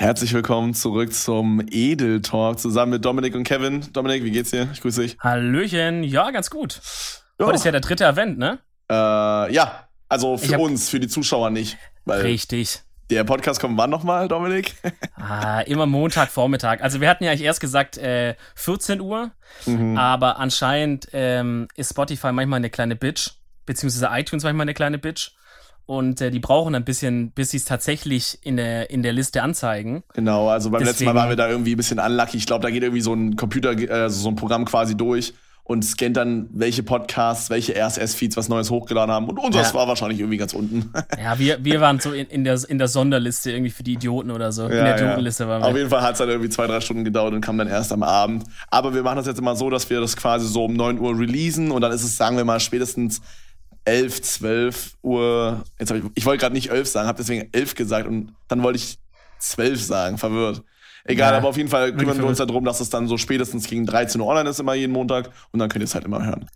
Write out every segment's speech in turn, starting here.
Herzlich willkommen zurück zum Edel Talk zusammen mit Dominik und Kevin. Dominik, wie geht's dir? Ich grüße dich. Hallöchen, ja, ganz gut. Jo. Heute ist ja der dritte Event, ne? Äh, ja, also für hab... uns, für die Zuschauer nicht. Richtig. Der Podcast kommt wann nochmal, Dominik? ah, immer Montag, Vormittag. Also wir hatten ja eigentlich erst gesagt äh, 14 Uhr, mhm. aber anscheinend ähm, ist Spotify manchmal eine kleine Bitch, beziehungsweise iTunes manchmal eine kleine Bitch und äh, die brauchen ein bisschen, bis sie es tatsächlich in der, in der Liste anzeigen. Genau, also beim Deswegen, letzten Mal waren wir da irgendwie ein bisschen unlucky. Ich glaube, da geht irgendwie so ein Computer, äh, so ein Programm quasi durch und scannt dann, welche Podcasts, welche RSS-Feeds was Neues hochgeladen haben. Und unseres ja. war wahrscheinlich irgendwie ganz unten. ja, wir, wir waren so in, in, der, in der Sonderliste irgendwie für die Idioten oder so. Ja, in der Idiotenliste ja. waren wir. Auf jeden Fall hat es dann irgendwie zwei, drei Stunden gedauert und kam dann erst am Abend. Aber wir machen das jetzt immer so, dass wir das quasi so um 9 Uhr releasen und dann ist es, sagen wir mal, spätestens 11, 12 Uhr. Jetzt ich, ich wollte gerade nicht 11 sagen, habe deswegen 11 gesagt und dann wollte ich 12 sagen, verwirrt. Egal, ja, aber auf jeden Fall kümmern wir uns darum, dass es dann so spätestens gegen 13 Uhr online ist, immer jeden Montag und dann könnt ihr es halt immer hören.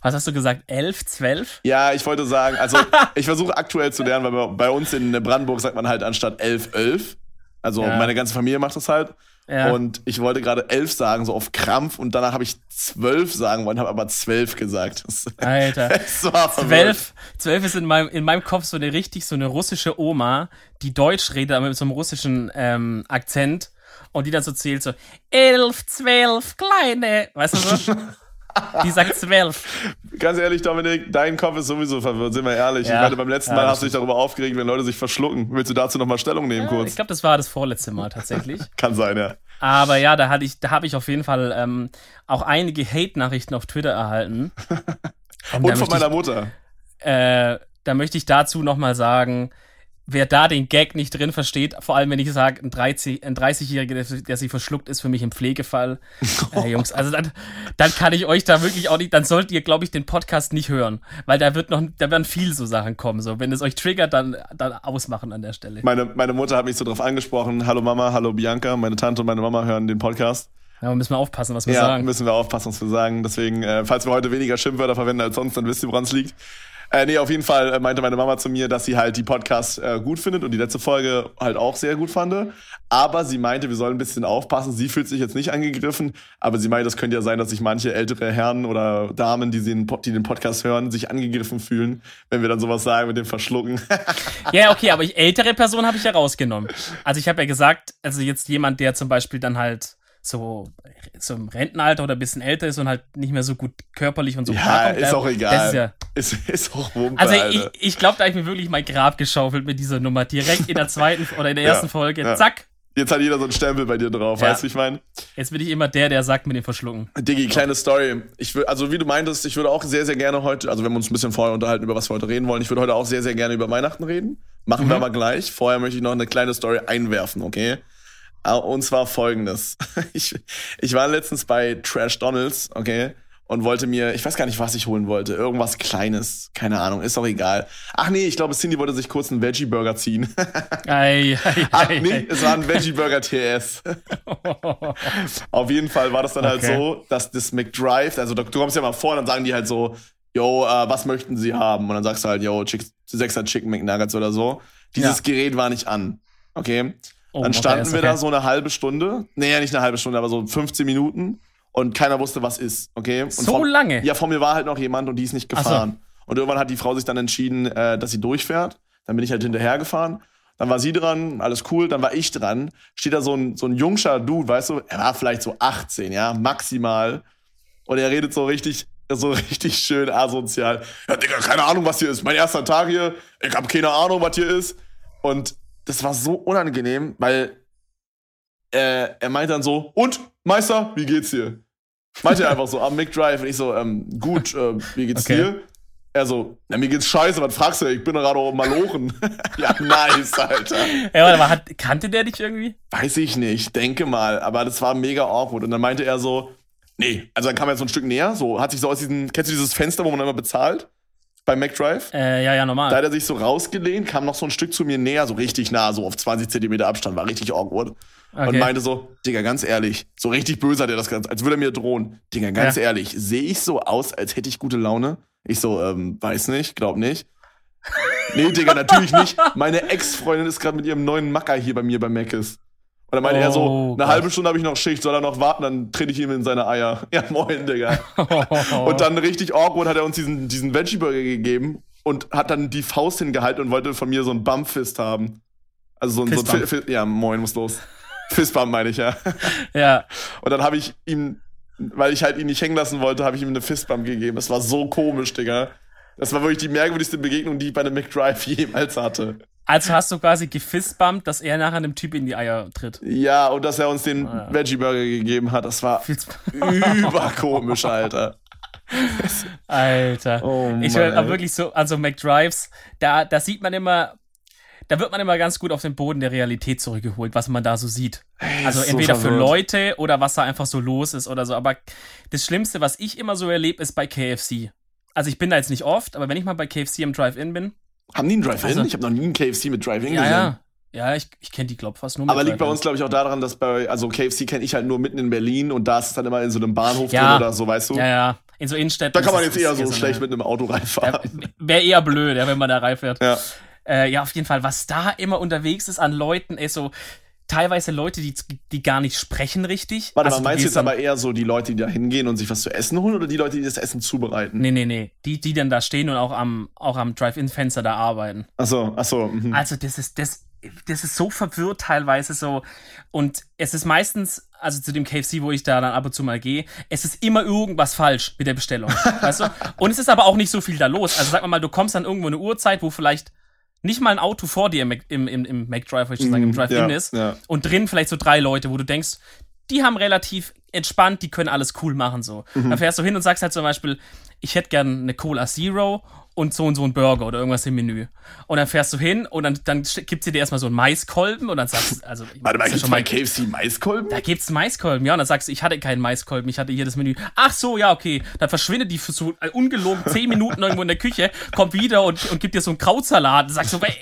Was hast du gesagt? 11, 12? Ja, ich wollte sagen, also ich versuche aktuell zu lernen, weil bei uns in Brandenburg sagt man halt anstatt 11, 11. Also ja. meine ganze Familie macht das halt. Ja. Und ich wollte gerade elf sagen, so auf Krampf, und danach habe ich zwölf sagen wollen, habe aber zwölf gesagt. Alter. zwölf, zwölf ist in meinem, in meinem Kopf so eine richtig, so eine russische Oma, die Deutsch redet, aber mit so einem russischen ähm, Akzent. Und die dann so zählt so, elf, zwölf, kleine. Weißt du so? Die sagt zwölf. Ganz ehrlich, Dominik, dein Kopf ist sowieso verwirrt, sind wir ehrlich. Ja, ich meine, beim letzten ja, Mal hast du dich darüber aufgeregt, wenn Leute sich verschlucken. Willst du dazu nochmal Stellung nehmen, ja, kurz? Ich glaube, das war das vorletzte Mal tatsächlich. Kann sein, ja. Aber ja, da hatte ich, da habe ich auf jeden Fall ähm, auch einige Hate-Nachrichten auf Twitter erhalten. Und, Und von meiner ich, Mutter. Äh, da möchte ich dazu nochmal sagen, wer da den Gag nicht drin versteht, vor allem wenn ich sage, ein 30-Jähriger, ein 30 der, der sich verschluckt, ist für mich ein Pflegefall. Äh, Jungs, also dann, dann kann ich euch da wirklich auch nicht, dann solltet ihr, glaube ich, den Podcast nicht hören. Weil da wird noch, da werden viel so Sachen kommen. So, wenn es euch triggert, dann, dann ausmachen an der Stelle. Meine, meine Mutter hat mich so drauf angesprochen. Hallo Mama, hallo Bianca, meine Tante und meine Mama hören den Podcast. Ja, müssen wir aufpassen, was wir ja, sagen. Ja, müssen wir aufpassen, was wir sagen. Deswegen, äh, falls wir heute weniger Schimpfwörter verwenden als sonst, dann wisst ihr, woran es liegt. Äh, nee, auf jeden Fall äh, meinte meine Mama zu mir, dass sie halt die Podcasts äh, gut findet und die letzte Folge halt auch sehr gut fand. Aber sie meinte, wir sollen ein bisschen aufpassen. Sie fühlt sich jetzt nicht angegriffen, aber sie meinte, es könnte ja sein, dass sich manche ältere Herren oder Damen, die, den, die den Podcast hören, sich angegriffen fühlen, wenn wir dann sowas sagen mit dem Verschlucken. ja, okay, aber ich, ältere Person habe ich ja rausgenommen. Also ich habe ja gesagt, also jetzt jemand, der zum Beispiel dann halt so, so im Rentenalter oder ein bisschen älter ist und halt nicht mehr so gut körperlich und so ja, ist auch egal. Ist, ja, ist, ist auch Wumpe, Also ich, ich glaube, da habe ich mir wirklich mein Grab geschaufelt mit dieser Nummer. Direkt in der zweiten oder in der ersten ja, Folge. Ja. Zack. Jetzt hat jeder so einen Stempel bei dir drauf, ja. weißt du, ich meine? Jetzt bin ich immer der, der sagt mit dem Verschlucken. Diggi, kleine Story. Ich will, also wie du meintest, ich würde auch sehr, sehr gerne heute, also wir haben uns ein bisschen vorher unterhalten, über was wir heute reden wollen. Ich würde heute auch sehr, sehr gerne über Weihnachten reden. Machen mhm. wir aber gleich. Vorher möchte ich noch eine kleine Story einwerfen, okay? Und zwar folgendes. Ich, ich war letztens bei Trash Donalds, okay? Und wollte mir, ich weiß gar nicht, was ich holen wollte. Irgendwas Kleines. Keine Ahnung, ist auch egal. Ach nee, ich glaube, Cindy wollte sich kurz einen Veggie-Burger ziehen. ei, ei, Ach nee, ei. es war ein Veggie-Burger TS. Auf jeden Fall war das dann halt okay. halt so, dass das McDrive, also du kommst ja mal vor, dann sagen die halt so, yo, uh, was möchten sie haben? Und dann sagst du halt, yo, sechser Chicken McNuggets oder so. Dieses ja. Gerät war nicht an. Okay. Oh, dann standen okay, wir okay. da so eine halbe Stunde. Nee, ja, nicht eine halbe Stunde, aber so 15 Minuten. Und keiner wusste, was ist. Okay? Und so vor, lange? Ja, vor mir war halt noch jemand und die ist nicht gefahren. So. Und irgendwann hat die Frau sich dann entschieden, äh, dass sie durchfährt. Dann bin ich halt hinterher gefahren. Dann war sie dran, alles cool. Dann war ich dran. Steht da so ein, so ein jungscher Dude, weißt du? Er war vielleicht so 18, ja, maximal. Und er redet so richtig, so richtig schön asozial. Ja, Digga, keine Ahnung, was hier ist. Mein erster Tag hier. Ich hab keine Ahnung, was hier ist. Und das war so unangenehm, weil äh, er meinte dann so, und, Meister, wie geht's dir? Meinte er einfach so, am McDrive. Und ich so, ähm, gut, äh, wie geht's okay. dir? Er so, na, mir geht's scheiße, was fragst du? Ich bin gerade auch malochen. ja, nice, Alter. Ja, aber hat, kannte der dich irgendwie? Weiß ich nicht, denke mal. Aber das war mega awkward. Und dann meinte er so, nee, also dann kam er so ein Stück näher, so, hat sich so aus diesem, kennst du dieses Fenster, wo man immer bezahlt? Beim McDrive. Äh, ja, ja, normal. Da hat er sich so rausgelehnt, kam noch so ein Stück zu mir näher, so richtig nah, so auf 20 Zentimeter Abstand, war richtig awkward. Okay. Und meinte so, Digga, ganz ehrlich, so richtig böse hat er das Ganze, als würde er mir drohen. Digga, ganz ja. ehrlich, sehe ich so aus, als hätte ich gute Laune? Ich so, ähm, weiß nicht, glaub nicht. nee, Digga, natürlich nicht. Meine Ex-Freundin ist gerade mit ihrem neuen Macker hier bei mir bei Mc's. Und dann meinte er so, Oh eine Gott. halbe Stunde habe ich noch Schicht, soll er noch warten, dann trete ich ihm in seine Eier. Ja, moin, Digga. Und dann richtig awkward hat er uns diesen, diesen Veggie-Burger gegeben und hat dann die Faust hingehalten und wollte von mir so einen Bump-Fist haben. Also so ein, so ein Fi- Ja, moin, muss los. Fistbump meine ich, ja. ja. Und dann habe ich ihm, weil ich halt ihn nicht hängen lassen wollte, habe ich ihm eine Fistbump gegeben. Das war so komisch, Digga. Das war wirklich die merkwürdigste Begegnung, die ich bei einem McDrive jemals hatte. Also hast du quasi gefistbumpt, dass er nachher einem Typ in die Eier tritt. Ja, und dass er uns den Ah, ja. Veggie-Burger gegeben hat, das war überkomisch, Alter. Alter. Oh ich will aber wirklich so, also McDrives, da, da sieht man immer, da wird man immer ganz gut auf den Boden der Realität zurückgeholt, was man da so sieht. Also ist so entweder für. Leute oder was da einfach so los ist oder so. Aber das Schlimmste, was ich immer so erlebe, ist bei KFC. Also ich bin da jetzt nicht oft, aber wenn ich mal bei KFC im Drive-In bin, Haben die einen Drive-In? Also- ich habe noch nie einen KFC mit Drive-In ja, gesehen. ja, ja, ich, ich kenne die glaub fast nur mit Aber liegt bei uns, glaube ich, auch daran, dass bei, also KFC kenne ich halt nur mitten in Berlin und da ist es dann immer in so einem Bahnhof Ja. drin oder so, weißt du? Ja, ja, in so Innenstädten. Da kann man jetzt eher so eine- schlecht mit einem Auto reinfahren. Wäre eher blöd, ja, wenn man da reinfährt. Ja. Äh, ja, auf jeden Fall, was da immer unterwegs ist an Leuten, ey, so teilweise Leute, die, die gar nicht sprechen richtig. Warte Also, mal, meinst du jetzt aber eher so die Leute, die da hingehen und sich was zu essen holen oder die Leute, die das Essen zubereiten? Nee, nee, nee. Die, die dann da stehen und auch am, auch am Drive-In-Fenster da arbeiten. Achso, achso. Mhm. Also, das ist, das, das ist so verwirrt teilweise so. Und es ist meistens, also zu dem KFC, wo ich da dann ab und zu mal gehe, es ist immer irgendwas falsch mit der Bestellung. weißt du? Und es ist aber auch nicht so viel da los. Also, sag mal mal, du kommst dann irgendwo eine Uhrzeit, wo vielleicht nicht mal ein Auto vor dir im, Mac- im, im, im McDrive, würde ich sagen, im Drive-In Mhm, ja, ist. ja. Und drin vielleicht so drei Leute, wo du denkst, die haben relativ entspannt, die können alles cool machen so. Mhm. Dann fährst du hin und sagst halt zum Beispiel, ich hätte gern eine Cola Zero und so und so ein Burger oder irgendwas im Menü. Und dann fährst du hin und dann, dann gibt sie dir erstmal so einen Maiskolben und dann sagst du, also Warte mal, ja schon mal KFC Maiskolben? da gibt's Maiskolben, ja, und dann sagst du, ich hatte keinen Maiskolben, ich hatte hier das Menü. Ach so, ja, okay. Dann verschwindet die für so äh, ungelogen zehn Minuten irgendwo in der Küche, kommt wieder und, und gibt dir so einen Krautsalat. Und sagst so, ey,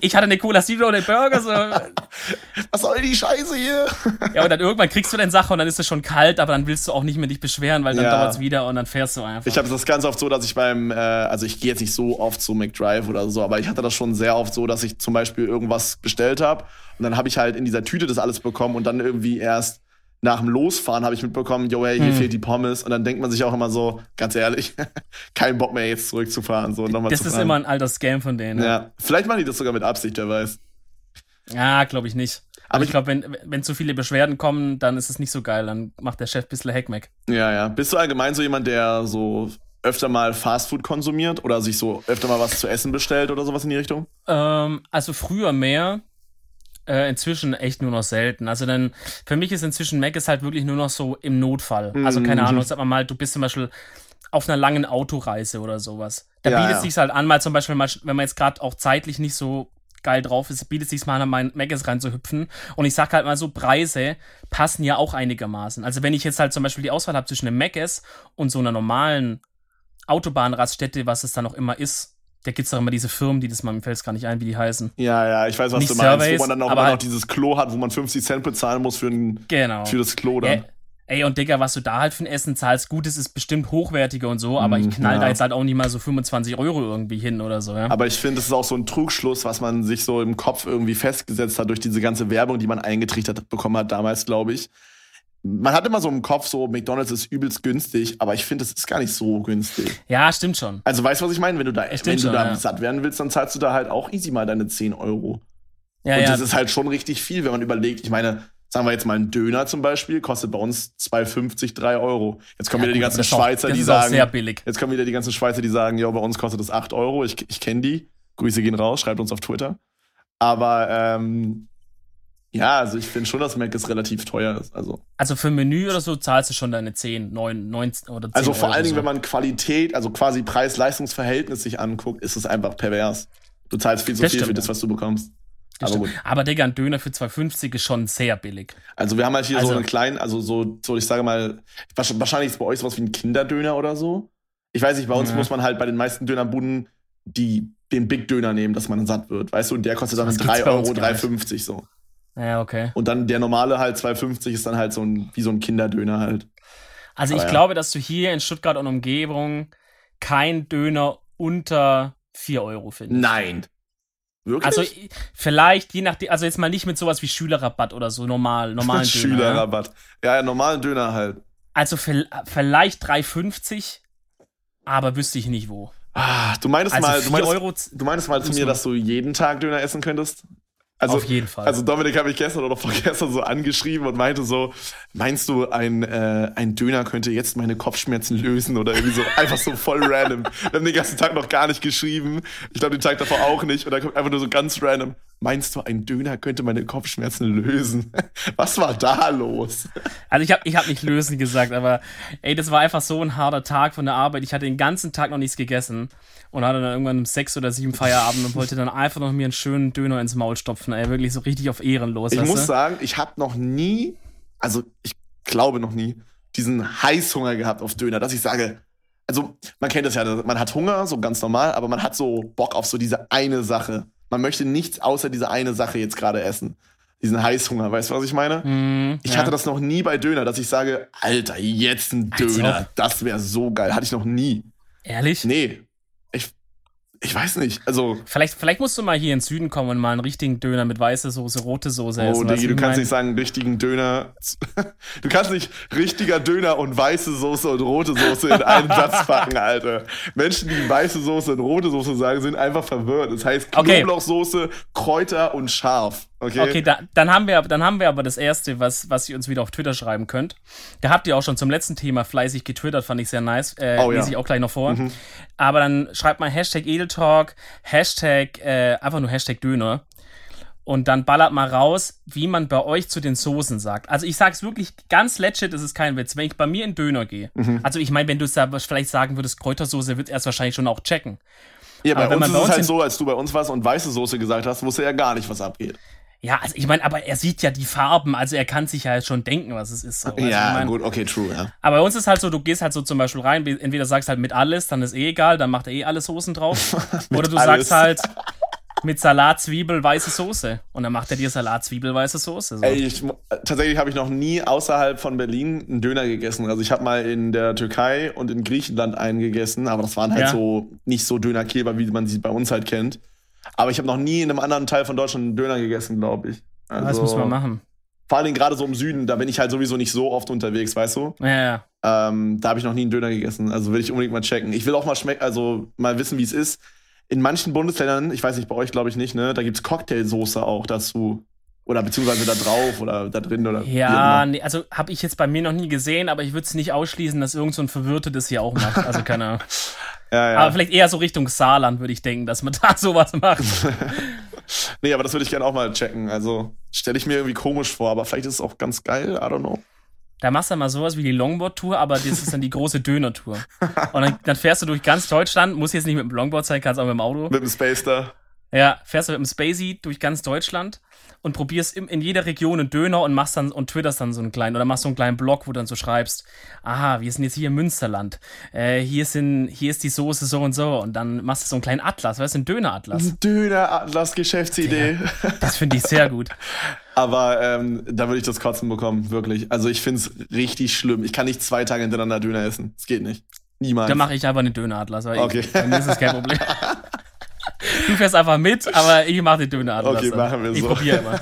ich hatte eine Cola Zero und einen Burger. So. Was soll die Scheiße hier? Ja, und dann irgendwann kriegst du deine Sache und dann ist es schon kalt, aber dann willst du auch nicht mehr dich beschweren, weil dann Ja. dauert's wieder und dann fährst du einfach. Ich habe das ganz oft so, dass ich beim, äh, also ich gehe jetzt nicht so oft zu McDrive oder so, aber ich hatte das schon sehr oft so, dass ich zum Beispiel irgendwas bestellt habe und dann habe ich halt in dieser Tüte das alles bekommen und dann irgendwie erst nach dem Losfahren habe ich mitbekommen, yo, hey, Hm. hier fehlt die Pommes und dann denkt man sich auch immer so, ganz ehrlich, kein Bock mehr jetzt zurückzufahren, so nochmal das zu ist immer ein alter Scam von denen. Ja, ja, vielleicht machen die das sogar mit Absicht, wer weiß. ja glaube ich nicht. Aber Aber ich- glaube, wenn, wenn zu viele Beschwerden kommen, dann ist es nicht so geil. Dann macht der Chef ein bisschen Heckmeck. Ja, ja. Bist du allgemein so jemand, der so öfter mal Fastfood konsumiert oder sich so öfter mal was zu essen bestellt oder sowas in die Richtung? Ähm, also früher mehr, äh, inzwischen echt nur noch selten. Also dann, für mich ist inzwischen Mac ist halt wirklich nur noch so im Notfall. Also keine Mhm. Ahnung, sag mal mal, du bist zum Beispiel auf einer langen Autoreise oder sowas. Da Ja, bietet ja. es sich halt an, mal zum Beispiel, mal, wenn man jetzt gerade auch zeitlich nicht so geil drauf ist, bietet es sich mal an, mein Mac rein zu hüpfen. Und ich sag halt mal so, Preise passen ja auch einigermaßen. Also wenn ich jetzt halt zum Beispiel die Auswahl habe zwischen einem Mac und so einer normalen Autobahnraststätte, was es dann auch immer ist, da gibt's doch immer diese Firmen, die das mal, mir fällt es gar nicht ein, wie die heißen. Ja, ja, ich weiß, was Nicht du meinst, Surveys, wo man dann auch immer noch halt- dieses Klo hat, wo man 50 Cent bezahlen muss für, ein, Genau. für das Klo dann. Ey, ey, und Digga, was du da halt für ein Essen zahlst, gut, es ist bestimmt hochwertiger und so, aber ich knall ja. da jetzt halt auch nicht mal so 25 Euro irgendwie hin oder so, ja. Aber ich finde, das ist auch so ein Trugschluss, was man sich so im Kopf irgendwie festgesetzt hat durch diese ganze Werbung, die man eingetrichtert bekommen hat damals, glaube ich. Man hat immer so im Kopf so, McDonalds ist übelst günstig, aber ich finde, es ist gar nicht so günstig. Ja, stimmt schon. Also weißt du, was ich meine? Wenn du da, wenn du schon, da ja. satt werden willst, dann zahlst du da halt auch easy mal deine 10 Euro. Ja, Und ja. das ist halt schon richtig viel, wenn man überlegt. Ich meine, sagen wir jetzt mal ein Döner zum Beispiel, kostet bei uns 2,50, 3 Euro. Jetzt kommen Ja, wieder die ganzen auch- Schweizer, das die ist auch sagen, sehr billig. jetzt kommen wieder die ganzen Schweizer, die sagen, ja, bei uns kostet das 8 Euro. Ich, ich kenne die. Grüße gehen raus, schreibt uns auf Twitter. Aber ähm, ja, also ich finde schon, dass Mac ist relativ teuer ist. Also, Also für ein Menü oder so zahlst du schon deine 10, 9, 19 oder 10 also vor Euro allen Dingen, so. wenn man Qualität, also quasi Preis-Leistungs-Verhältnis sich anguckt, ist es einfach pervers. Du zahlst viel zu Das viel für stimmt, das, ja. was du bekommst. Das Aber stimmt. gut. Aber Digga, ein Döner für 2,50 ist schon sehr billig. Also wir haben halt hier Also- so einen kleinen, also so, so ich sage mal, wahrsch- wahrscheinlich ist bei euch sowas wie ein Kinderdöner oder so. Ich weiß nicht, bei uns Ja. muss man halt bei den meisten Dönerbuden die, den Big Döner nehmen, dass man satt wird. Weißt du, und der kostet dann Das gibt's 3 bei uns Euro, gar nicht. 3,50 so. Ja, okay. Und dann der normale halt 2,50 ist dann halt so ein, wie so ein Kinderdöner halt. Also ich ja. glaube, dass du hier in Stuttgart und Umgebung kein Döner unter 4 Euro findest. Nein. Wirklich? Also vielleicht, je nachdem, also jetzt mal nicht mit sowas wie Schülerrabatt oder so, normal, normalen Döner. Schülerrabatt. Ja, ja, normalen Döner halt. Also vielleicht 3,50, aber wüsste ich nicht wo. Ah, du meinst Also mal, du 4 meinst, Euro du meinst mal zu mir, dass du jeden Tag Döner essen könntest? Also, auf jeden Fall. Also Dominik habe ich gestern oder vorgestern so angeschrieben und meinte so, meinst du, ein, äh, ein Döner könnte jetzt meine Kopfschmerzen lösen oder irgendwie so einfach so voll random. Wir haben den ganzen Tag noch gar nicht geschrieben. Ich glaube, den Tag davor auch nicht. Und dann kommt einfach nur so ganz random. Meinst du, ein Döner könnte meine Kopfschmerzen lösen? Was war da los? Also ich habe ich hab nicht lösen gesagt, aber ey, das war einfach so ein harter Tag von der Arbeit. Ich hatte den ganzen Tag noch nichts gegessen und hatte dann irgendwann um sechs oder sieben Feierabend und wollte dann einfach noch mir einen schönen Döner ins Maul stopfen. Ey, wirklich so richtig auf Ehrenlos. Ich muss du? sagen, ich habe noch nie, also ich glaube noch nie, diesen Heißhunger gehabt auf Döner, dass ich sage, also man kennt das ja, man hat Hunger, so ganz normal, aber man hat so Bock auf so diese eine Sache. Man möchte nichts außer diese eine Sache jetzt gerade essen. Diesen Heißhunger, weißt du, was ich meine? Mm, Ich ja. hatte das noch nie bei Döner, dass ich sage, Alter, jetzt ein Döner, ob. das wäre so geil. Hatte ich noch nie. Ehrlich? Nee. Ich, weiß nicht. Also, Vielleicht, vielleicht musst du mal hier in den Süden kommen und mal einen richtigen Döner mit weißer Soße, rote Soße Oh, essen. weißt Digi, du kannst mein? nicht sagen, richtigen Döner. Du kannst nicht richtiger Döner und weiße Soße und rote Soße in einen Satz packen, Alter. Menschen, die weiße Soße und rote Soße sagen, sind einfach verwirrt. Das heißt Okay. Knoblauchsoße, Kräuter und scharf. Okay. Okay, da, dann, haben wir, dann haben wir aber das Erste, was, was ihr uns wieder auf Twitter schreiben könnt. Da habt ihr auch schon zum letzten Thema fleißig getwittert, fand ich sehr nice. Äh, Oh, ja. Lese ich auch gleich noch vor. Aber dann schreibt mal Hashtag Edeltalk, Hashtag, äh, einfach nur Hashtag Döner. Und dann ballert mal raus, wie man bei euch zu den Soßen sagt. Also ich sag's wirklich ganz legit, das ist kein Witz. Wenn ich bei mir in Döner gehe, also ich meine, wenn du es da vielleicht sagen würdest, Kräutersoße, wird er es wahrscheinlich schon auch checken. ja, bei aber wenn uns man ist bei es uns halt in- so, als du bei uns warst und weiße Soße gesagt hast, wusste er ja gar nicht, was abgeht. Ja, also ich meine, aber er sieht ja die Farben, also er kann sich ja schon denken, was es ist. So. Also ja, ich mein, gut, okay, true, ja. Aber bei uns ist halt so, du gehst halt so zum Beispiel rein, entweder sagst halt mit alles, dann ist eh egal, dann macht er eh alle Soßen drauf. Oder du alles. sagst halt mit Salat, Zwiebel, weiße Soße. Und dann macht er dir Salat, Zwiebel, weiße Soße. So. Ey, ich, tatsächlich habe ich noch nie außerhalb von Berlin einen Döner gegessen. Also ich habe mal in der Türkei und in Griechenland einen gegessen, aber das waren halt Ja. so nicht so Dönerkleber, wie man sie bei uns halt kennt. Aber ich habe noch nie in einem anderen Teil von Deutschland einen Döner gegessen, glaube ich. Also, das müssen wir machen. Vor allen Dingen gerade so im Süden, da bin ich halt sowieso nicht so oft unterwegs, weißt du? Ja, ja. Ähm, da habe ich noch nie einen Döner gegessen. Also will ich unbedingt mal checken. Ich will auch mal schmecken, also mal wissen, wie es ist. In manchen Bundesländern, ich weiß nicht, bei euch glaube ich nicht, ne, da gibt's Cocktailsoße auch dazu. Oder beziehungsweise da drauf oder da drin oder Ja, nee, also habe ich jetzt bei mir noch nie gesehen, aber ich würde es nicht ausschließen, dass irgend so ein Verwirrte das hier auch macht. Also keine Ahnung. Ja, ja. Aber vielleicht eher so Richtung Saarland, würde ich denken, dass man da sowas macht. Nee, aber das würde ich gerne auch mal checken. Also stelle ich mir irgendwie komisch vor, aber vielleicht ist es auch ganz geil. I don't know. Da machst du mal sowas wie die Longboard-Tour, aber das ist dann die große Döner-Tour. Und dann, dann fährst du durch ganz Deutschland, muss jetzt nicht mit dem Longboard sein, kannst auch mit dem Auto. Mit dem Space da. Ja, fährst du mit dem Spacey durch ganz Deutschland und probierst im, in jeder Region einen Döner und machst dann und twitterst dann so einen kleinen oder machst so einen kleinen Blog, wo du dann so schreibst, aha, wir sind jetzt hier im Münsterland, äh, hier sind, hier ist die Soße so und so und dann machst du so einen kleinen Atlas, weißt du, einen Döner-Atlas. Döner-Atlas-Geschäftsidee. Das finde ich sehr gut. Aber ähm, da würde ich das Kotzen bekommen, wirklich. Also ich finde es richtig schlimm. Ich kann nicht zwei Tage hintereinander Döner essen. Das geht nicht. Niemals. Da mache ich einfach einen Döner-Atlas, Okay. mir ist das kein Problem. Du fährst einfach mit, aber ich mache den Döner-Atlas. Okay, machen wir ich so. probiere immer.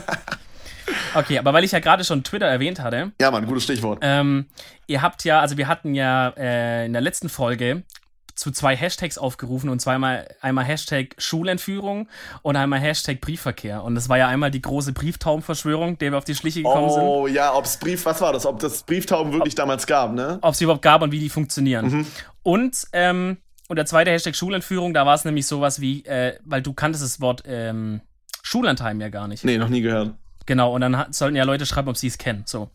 Okay, aber weil ich ja gerade schon Twitter erwähnt hatte, ja, Mann, gutes Stichwort. Ähm, ihr habt ja, also wir hatten ja äh, in der letzten Folge zu zwei Hashtags aufgerufen und zweimal einmal Hashtag Schulentführung und einmal Hashtag Briefverkehr. Und das war ja einmal die große Brieftaubenverschwörung, der wir auf die Schliche gekommen sind. Oh ja, ob's Brief, was war das? Ob das Brieftauben wirklich damals gab, ne? Ob es überhaupt gab und wie die funktionieren. Mhm. Und, ähm, und der zweite Hashtag Schulentführung, da war es nämlich sowas wie, äh, weil du kanntest das Wort ähm, Schullandheim ja gar nicht. Nee, noch nie gehört. Genau, und dann sollten ja Leute schreiben, ob sie es kennen. So.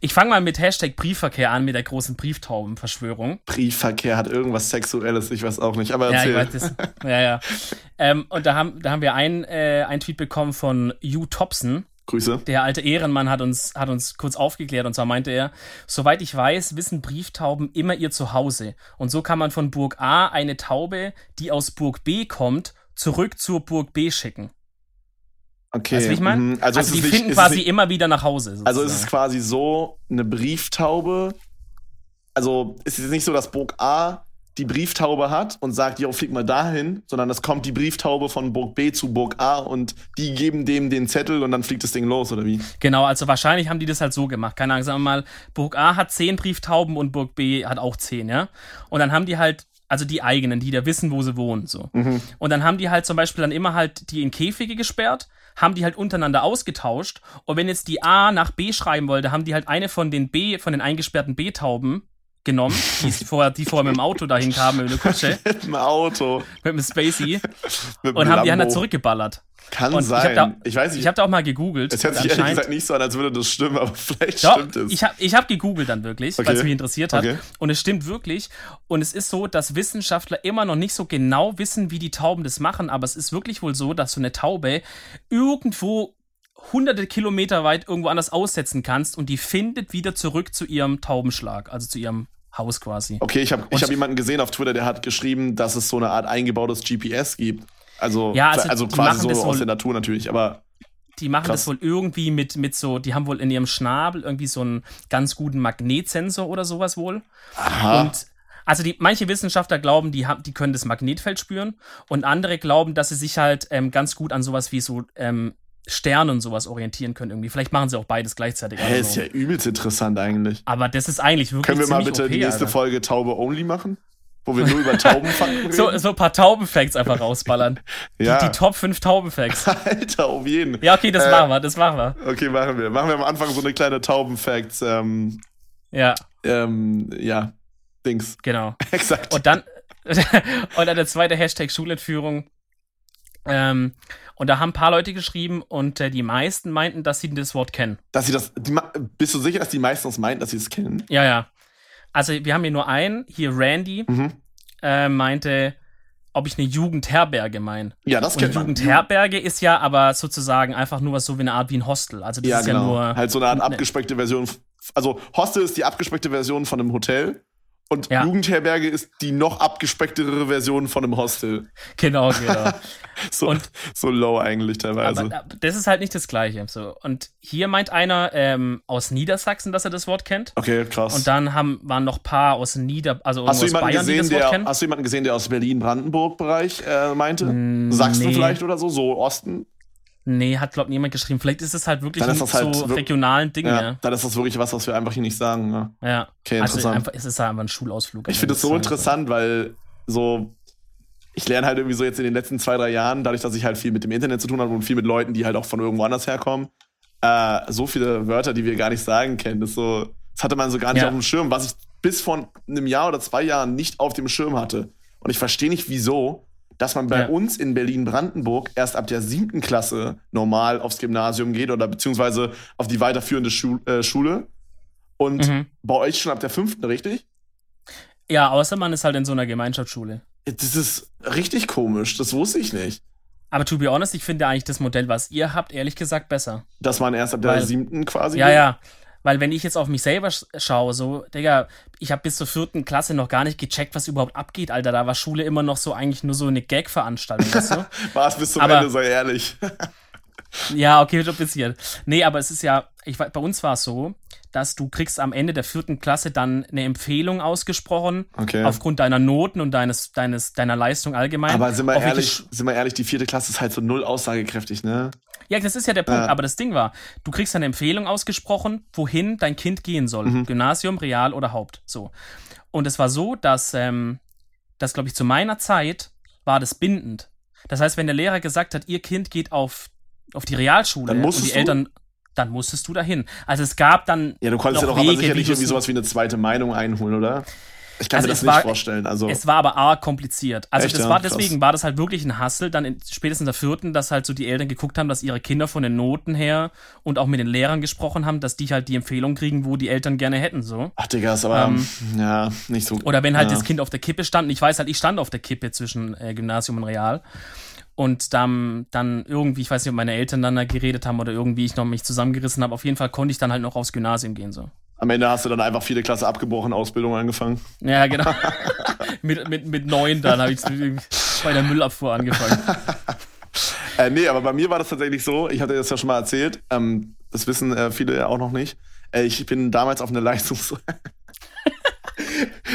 Ich fange mal mit Hashtag Briefverkehr an, mit der großen Brieftaubenverschwörung. Briefverkehr hat irgendwas Sexuelles, ich weiß auch nicht. Aber Ja, ich erzähl. weiß das. Ja, ja. ähm, und da haben, da haben wir ein, äh, ein Tweet bekommen von Hugh Thompson. Grüße. Der alte Ehrenmann hat uns, hat uns kurz aufgeklärt und zwar meinte er, soweit ich weiß, wissen Brieftauben immer ihr Zuhause. Und so kann man von Burg A eine Taube, die aus Burg B kommt, zurück zur Burg B schicken. Okay. Weißt du, ich meine? mhm. Also, ist die nicht- finden ist quasi nicht- immer wieder nach Hause. Also ist es sozusagen. quasi so, eine Brieftaube. Also ist es nicht so, dass Burg A die Brieftaube hat und sagt, jo, flieg mal dahin, sondern es kommt die Brieftaube von Burg B zu Burg A und die geben dem den Zettel und dann fliegt das Ding los, oder wie? Genau, also wahrscheinlich haben die das halt so gemacht. Keine Ahnung, sagen wir mal, Burg A hat zehn Brieftauben und Burg B hat auch zehn, ja? Und dann haben die halt also die eigenen, die da wissen, wo sie wohnen, so. Mhm. Und dann haben die halt zum Beispiel dann immer halt die in Käfige gesperrt, haben die halt untereinander ausgetauscht. Und wenn jetzt die A nach B schreiben wollte, haben die halt eine von den B, von den eingesperrten B-Tauben genommen, die vorher, die vorher mit dem Auto dahin kamen, mit einer Kutsche. mit dem Auto. Mit dem Spacey. mit und haben die dann zurückgeballert. Kann und sein. Ich, da, ich weiß nicht. Ich habe da auch mal gegoogelt. Es hört sich ehrlich gesagt nicht so an, als würde das stimmen, aber vielleicht doch, stimmt es. Ich habe ich hab gegoogelt dann wirklich, okay. weil es mich interessiert hat. Okay. Und es stimmt wirklich. Und es ist so, dass Wissenschaftler immer noch nicht so genau wissen, wie die Tauben das machen. Aber es ist wirklich wohl so, dass so eine Taube irgendwo hunderte Kilometer weit irgendwo anders aussetzen kannst und die findet wieder zurück zu ihrem Taubenschlag, also zu ihrem Haus quasi. Okay, ich habe hab jemanden gesehen auf Twitter, der hat geschrieben, dass es so eine Art eingebautes GPS gibt. Also, ja, also, also quasi so aus der Natur natürlich, aber. Die machen krass. das wohl irgendwie mit, mit so, die haben wohl in ihrem Schnabel irgendwie so einen ganz guten Magnetsensor oder sowas wohl. Aha. Und also die, manche Wissenschaftler glauben, die, haben, die können das Magnetfeld spüren und andere glauben, dass sie sich halt ähm, ganz gut an sowas wie so ähm, Sterne und sowas orientieren können irgendwie. Vielleicht machen sie auch beides gleichzeitig. Hä, ist ja übelst interessant eigentlich. Aber das ist eigentlich wirklich Können wir mal bitte okay, die nächste Alter. Folge Taube Only machen? Wo wir nur über Taubenfakten reden? So, so ein paar Taubenfacts einfach rausballern. ja. Die, die Top 5 Taubenfacts. Alter, auf jeden. Ja, okay, das Äh, machen wir, das machen wir. Okay, machen wir. Machen wir am Anfang so eine kleine Taubenfacts, ähm, Ja, ähm, ja, Dings. genau. Exakt. Und dann, und dann der zweite Hashtag Schulentführung. Ähm, und da haben ein paar Leute geschrieben und äh, die meisten meinten, dass sie das Wort kennen. dass sie das, die, bist du sicher, dass die meisten uns meinten, dass sie es kennen? Ja, ja. Also wir haben hier nur einen, hier Randy, Mhm. äh, meinte, ob ich eine Jugendherberge meine. Ja, das kennt man. Jugendherberge ist ja aber sozusagen einfach nur was so wie eine Art wie ein Hostel. Also das Ja, ist genau. ja nur. halt so eine Art abgespeckte Version. Also Hostel ist die abgespeckte Version von einem Hotel und Ja. Jugendherberge ist die noch abgespecktere Version von einem Hostel. Genau, genau. So, Und- so low eigentlich teilweise. aber äh, das ist halt nicht das Gleiche. So. Und hier meint einer ähm, aus Niedersachsen, dass er das Wort kennt. okay, krass. Und dann haben, waren noch ein paar aus Nieder, also hast, du jemanden Bayern, die gesehen, der, hast du jemanden gesehen, der aus Berlin-Brandenburg-Bereich äh, meinte? Mm, Sachsen nee. vielleicht oder so? So Osten? Nee, hat, glaub niemand geschrieben. Vielleicht ist es halt wirklich Dann ein halt so regionalen Ding, Ja, ja. dann ist das wirklich was, was wir einfach hier nicht sagen. Ja. ja. Okay, also interessant. einfach, es ist halt einfach ein Schulausflug. Ich finde es so interessant, weil so, ich lerne halt irgendwie so jetzt in den letzten zwei, drei Jahren, dadurch, dass ich halt viel mit dem Internet zu tun habe und viel mit Leuten, die halt auch von irgendwo anders herkommen, äh, so viele Wörter, die wir gar nicht sagen kennen. Das, so, das hatte man so gar nicht Ja. auf dem Schirm, was ich bis vor einem Jahr oder zwei Jahren nicht auf dem Schirm hatte. Und ich verstehe nicht, wieso, dass man bei Ja. uns in Berlin-Brandenburg erst ab der siebten Klasse normal aufs Gymnasium geht oder beziehungsweise auf die weiterführende Schu äh, Schule. Und Mhm. bei euch schon ab der fünften, richtig? Ja, außer man ist halt in so einer Gemeinschaftsschule. Das ist richtig komisch, das wusste ich nicht. Aber to be honest, ich finde eigentlich das Modell, was ihr habt, ehrlich gesagt besser. Dass man erst ab der Weil- siebten quasi. Ja, geht? ja. Weil wenn ich jetzt auf mich selber sch schaue, so, Digga, ich habe bis zur vierten Klasse noch gar nicht gecheckt, was überhaupt abgeht, Alter. Da war Schule immer noch so eigentlich nur so eine Gag-Veranstaltung, weißt du? War es bis zum Aber- Ende, sei ehrlich. Ja, okay, ein bisschen. Nee, aber es ist ja, ich, bei uns war es so, dass du kriegst am Ende der vierten Klasse dann eine Empfehlung ausgesprochen, Okay. aufgrund deiner Noten und deines, deines, deiner Leistung allgemein. Aber sind wir ehrlich, sind wir ehrlich, die vierte Klasse ist halt so null aussagekräftig, ne? Ja, das ist ja der Punkt. Ja. Aber das Ding war, du kriegst eine Empfehlung ausgesprochen, wohin dein Kind gehen soll. Mhm. Gymnasium, Real oder Haupt. So. Und es war so, dass, ähm, dass glaube ich, zu meiner Zeit war das bindend. Das heißt, wenn der Lehrer gesagt hat, ihr Kind geht auf, auf die Realschule Dann und musstest die du? Eltern, dann musstest du dahin. Also es gab dann Ja, du konntest ja noch doch aber Wege, sicherlich wie du's- irgendwie sowas wie eine zweite Meinung einholen, oder? Ich kann Also mir das nicht war- vorstellen. Also, Es war aber arg kompliziert. Also Echt, das ja? war Krass. deswegen war das halt wirklich ein Hassel, dann in, spätestens in der vierten, dass halt so die Eltern geguckt haben, dass ihre Kinder von den Noten her und auch mit den Lehrern gesprochen haben, dass die halt die Empfehlung kriegen, wo die Eltern gerne hätten so. ach Digga, ist aber Ähm, ja nicht so. Oder wenn halt ja. das Kind auf der Kippe stand. Ich weiß halt, ich stand auf der Kippe zwischen äh, Gymnasium und Real. Und dann, dann irgendwie, ich weiß nicht, ob meine Eltern dann da geredet haben oder irgendwie ich noch mich zusammengerissen habe. Auf jeden Fall konnte ich dann halt noch aufs Gymnasium gehen so. Am Ende hast du dann einfach vierte Klasse abgebrochen, Ausbildung angefangen. Ja, genau. mit, mit, mit neun dann habe ich bei der Müllabfuhr angefangen. Äh, nee, aber bei mir war das tatsächlich so, ich hatte das ja schon mal erzählt, ähm, das wissen äh, viele ja auch noch nicht. Äh, ich bin damals auf eine Leistungs...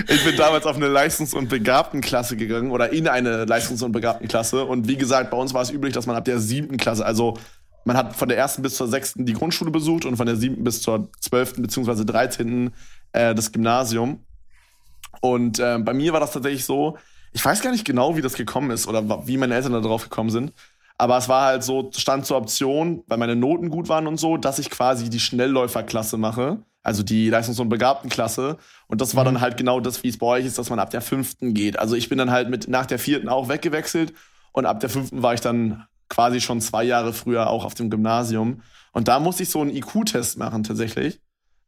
ich bin damals auf eine Leistungs- und Begabtenklasse gegangen oder in eine Leistungs- und Begabtenklasse. Und wie gesagt, bei uns war es üblich, dass man ab der siebten Klasse, also man hat von der ersten bis zur sechsten die Grundschule besucht und von der siebten bis zur zwölften beziehungsweise dreizehnten äh, das Gymnasium. Und äh, bei mir war das tatsächlich so, ich weiß gar nicht genau, wie das gekommen ist oder wie meine Eltern da drauf gekommen sind. Aber es war halt so, stand zur Option, weil meine Noten gut waren und so, dass ich quasi die Schnellläuferklasse mache, also die Leistungs- und Begabtenklasse. Und das war dann halt genau das, wie es bei euch ist, dass man ab der fünften geht. Also ich bin dann halt mit nach der vierten auch weggewechselt und ab der fünften war ich dann quasi schon zwei Jahre früher auch auf dem Gymnasium. Und da musste ich so einen IQ-Test machen tatsächlich.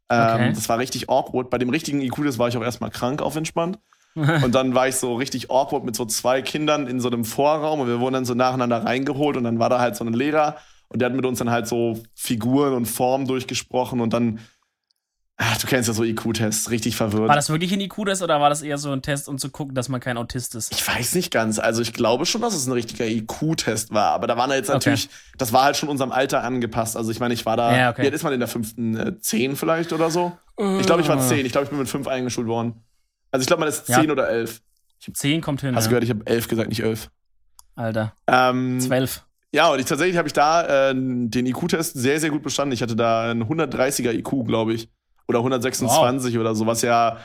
Okay. Ähm, das war richtig awkward. Bei dem richtigen IQ-Test war ich auch erstmal krank auf entspannt. und dann war ich so richtig awkward mit so zwei Kindern in so einem Vorraum und wir wurden dann so nacheinander reingeholt und dann war da halt so ein Lehrer und der hat mit uns dann halt so Figuren und Formen durchgesprochen und dann Ach, du kennst ja so IQ-Tests, richtig verwirrt. War das wirklich ein IQ-Test oder war das eher so ein Test, um zu gucken, dass man kein Autist ist? Ich weiß nicht ganz. Also ich glaube schon, dass es ein richtiger IQ-Test war. Aber da waren jetzt natürlich, okay. das war halt schon unserem Alter angepasst. Also ich meine, ich war da, ja, okay. wie alt ist man in der fünften? Äh, zehn vielleicht oder so? Uh. Ich glaube, ich war zehn. Ich glaube, ich bin mit fünf eingeschult worden. Also ich glaube, man ist zehn ja. oder elf. Ich habe zehn kommt hin. Hast du ja. gehört, ich habe elf gesagt, nicht elf. Alter. Ähm, Zwölf. Ja, und ich, tatsächlich habe ich da äh, den IQ-Test sehr, sehr gut bestanden. Ich hatte da einen 130er IQ, glaube ich. Oder 126 wow. oder so, was ja,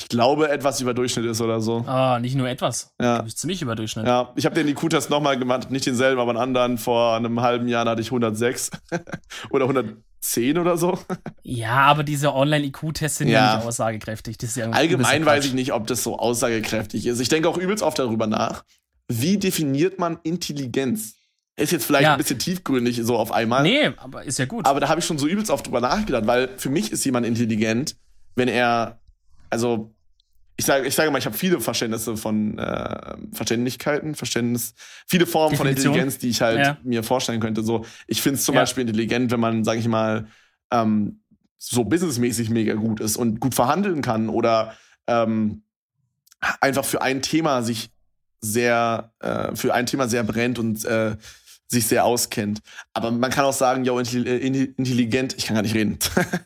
ich glaube, etwas über Durchschnitt ist oder so. Ah, nicht nur etwas. Ja. Ich ziemlich über Durchschnitt. Ja, ich habe den IQ-Test nochmal gemacht, nicht denselben, aber einen anderen. Vor einem halben Jahr hatte ich 106 oder 110 oder so. Ja, aber diese Online-IQ-Tests sind ja. ja, nicht aussagekräftig. Das ist ja Allgemein weiß ich nicht, ob das so aussagekräftig ist. Ich denke auch übelst oft darüber nach. Wie definiert man Intelligenz? Ist jetzt vielleicht ja. ein bisschen tiefgründig so auf einmal. Nee, aber ist ja gut. Aber da habe ich schon so übelst oft drüber nachgedacht, weil für mich ist jemand intelligent, wenn er, also ich sage, ich sage mal, ich habe viele Verständnisse von äh, Verständlichkeiten, Verständnis, viele Formen Definition. von Intelligenz, die ich halt ja. mir vorstellen könnte. So, ich finde es zum ja. Beispiel intelligent, wenn man, sage ich mal, ähm, so businessmäßig mega gut ist und gut verhandeln kann oder ähm, einfach für ein Thema sich sehr, äh, für ein Thema sehr brennt und äh, sich sehr auskennt. Aber man kann auch sagen, ja, äh, intelligent, ich kann gar nicht reden.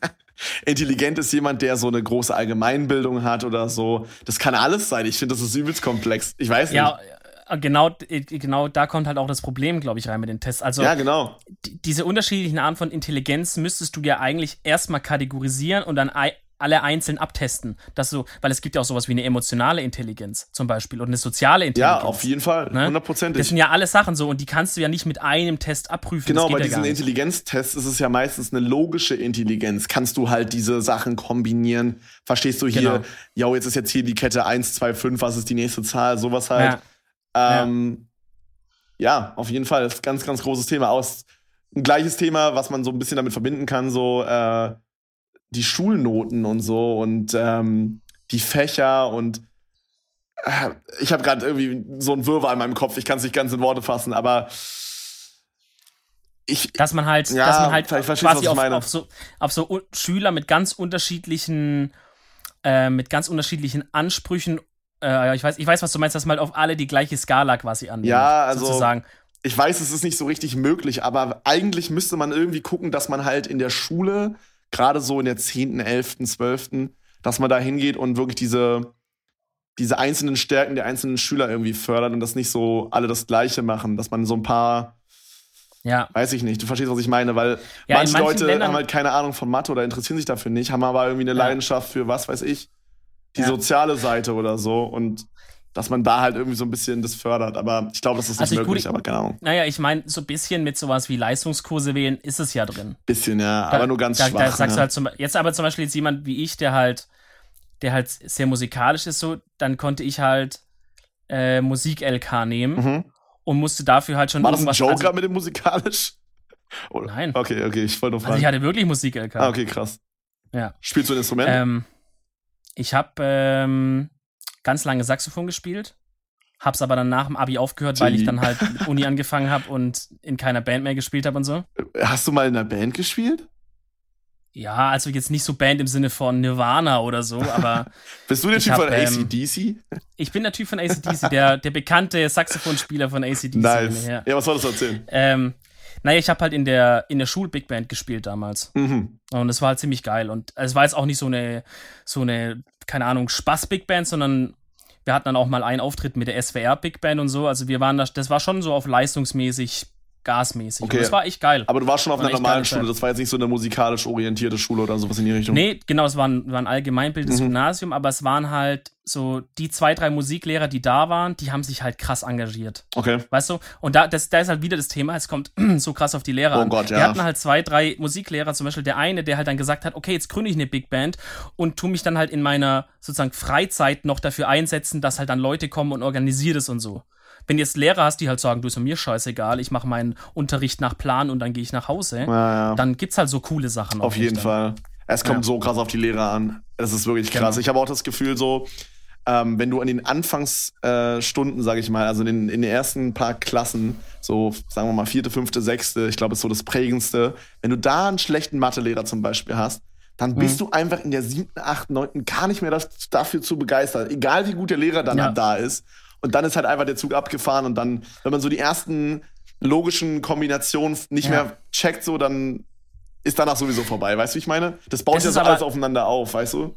intelligent ist jemand, der so eine große Allgemeinbildung hat oder so. Das kann alles sein. Ich finde, das ist übelst komplex. Ich weiß nicht. Ja, äh, genau, äh, genau da kommt halt auch das Problem, glaube ich, rein mit den Tests. Also, ja, genau. diese unterschiedlichen Arten von Intelligenz müsstest du ja eigentlich erstmal kategorisieren und dann alle einzeln abtesten. Dass so, weil es gibt ja auch sowas wie eine emotionale Intelligenz zum Beispiel und eine soziale Intelligenz. Ja, auf jeden Fall, ne? hundertprozentig. Ne? Das sind ja alle Sachen so und die kannst du ja nicht mit einem Test abprüfen. Genau, bei ja diesen Intelligenztests ist es ja meistens eine logische Intelligenz. Kannst du halt diese Sachen kombinieren? Verstehst du hier, ja, genau. jetzt ist jetzt hier die Kette 1, 2, 5, was ist die nächste Zahl? Sowas halt. Ja, ähm, ja. auf jeden Fall. Das ist ein ganz, ganz großes Thema. Aus ein gleiches Thema, was man so ein bisschen damit verbinden kann, so äh, die Schulnoten und so und ähm, die Fächer und äh, ich habe gerade irgendwie so ein Wirrwarr in meinem Kopf. Ich kann es nicht ganz in Worte fassen, aber ich, dass man halt, ja, dass man halt quasi auf, auf, so, auf so Schüler mit ganz unterschiedlichen, äh, mit ganz unterschiedlichen Ansprüchen, äh, ich weiß, ich weiß, was du meinst, dass man halt auf alle die gleiche Skala quasi anlegt. Ja, also sozusagen. ich weiß, es ist nicht so richtig möglich, aber eigentlich müsste man irgendwie gucken, dass man halt in der Schule gerade so in der 10., 11., 12., dass man da hingeht und wirklich diese, diese einzelnen Stärken der einzelnen Schüler irgendwie fördert und das nicht so alle das Gleiche machen, dass man so ein paar ja. Weiß ich nicht. Du verstehst, was ich meine, weil ja, manche Leute Ländern haben halt keine Ahnung von Mathe oder interessieren sich dafür nicht, haben aber irgendwie eine ja. Leidenschaft für was weiß ich, die soziale Seite oder so und dass man da halt irgendwie so ein bisschen das fördert. Aber ich glaube, das ist nicht also möglich, gut, aber keine Ahnung. Naja, ich meine, so ein bisschen mit sowas wie Leistungskurse wählen ist es ja drin. Bisschen, ja, da, aber nur ganz da, schwach. Da sagst du halt zum, jetzt aber zum Beispiel jetzt jemand wie ich, der halt, der halt sehr musikalisch ist, so, dann konnte ich halt äh, Musik-LK nehmen mhm. und musste dafür halt schon War irgendwas... War das ein Joker also, mit dem musikalisch? Oder? Nein. Okay, okay, ich wollte nur fragen. Also ich hatte wirklich Musik-LK. Ah, okay, krass. Ja. Spielst du ein Instrument? Ähm, ich habe ähm, ganz lange Saxophon gespielt. Hab's aber dann nach dem Abi aufgehört, weil ich dann halt mit Uni angefangen habe und in keiner Band mehr gespielt habe und so. Hast du mal in einer Band gespielt? Ja, also jetzt nicht so Band im Sinne von Nirvana oder so, aber. Bist du der Typ hab, von ACDC? Ähm, ich bin der Typ von ACDC, der, der bekannte Saxophonspieler von ACDC. Nice. Ja, was solltest du erzählen? Ähm, naja, ich habe halt in der, in der Schul-Big Band gespielt damals. Mhm. Und es war halt ziemlich geil. Und es war jetzt auch nicht so eine, so eine keine Ahnung, Spaß-Big Band, sondern wir hatten dann auch mal einen Auftritt mit der SWR Big Band und so. Also wir waren da, das war schon so auf leistungsmäßig gasmäßig. Okay. Und das war echt geil. Aber du warst schon auf War einer normalen Schule, das war jetzt nicht so eine musikalisch orientierte Schule oder sowas in die Richtung. Nee, genau, es war ein, war ein allgemeinbildendes Mhm. Gymnasium, aber es waren halt so die zwei, drei Musiklehrer, die da waren, die haben sich halt krass engagiert. Okay. Weißt du? Und da, das, da ist halt wieder das Thema, es kommt so krass auf die Lehrer Oh an. Gott, ja. Wir hatten halt zwei, drei Musiklehrer, zum Beispiel der eine, der halt dann gesagt hat, okay, jetzt gründe ich eine Big Band und tu mich dann halt in meiner sozusagen Freizeit noch dafür einsetzen, dass halt dann Leute kommen und organisiere das und so. Wenn du jetzt Lehrer hast, die halt sagen, du ist mir scheißegal, ich mache meinen Unterricht nach Plan und dann gehe ich nach Hause, Ja, ja. dann gibt's halt so coole Sachen. Auf jeden Fall. Es kommt Ja. so krass auf die Lehrer an. Es ist wirklich krass. Genau. Ich habe auch das Gefühl, so, ähm, wenn du in den Anfangsstunden, äh, Stunden, sag ich mal, also in, den- in den ersten paar Klassen, so sagen wir mal vierte, fünfte, sechste, ich glaube, ist so das prägendste, wenn du da einen schlechten Mathelehrer zum Beispiel hast, dann bist Mhm. du einfach in der siebten, achten, neunten gar nicht mehr das, dafür zu begeistern. Egal wie gut der Lehrer dann Ja. halt da ist. Und dann ist halt einfach der Zug abgefahren und dann, wenn man so die ersten logischen Kombinationen nicht Ja. mehr checkt, so dann ist danach sowieso vorbei. Weißt du, wie ich meine? Das baut Das ja so alles aufeinander auf, weißt du?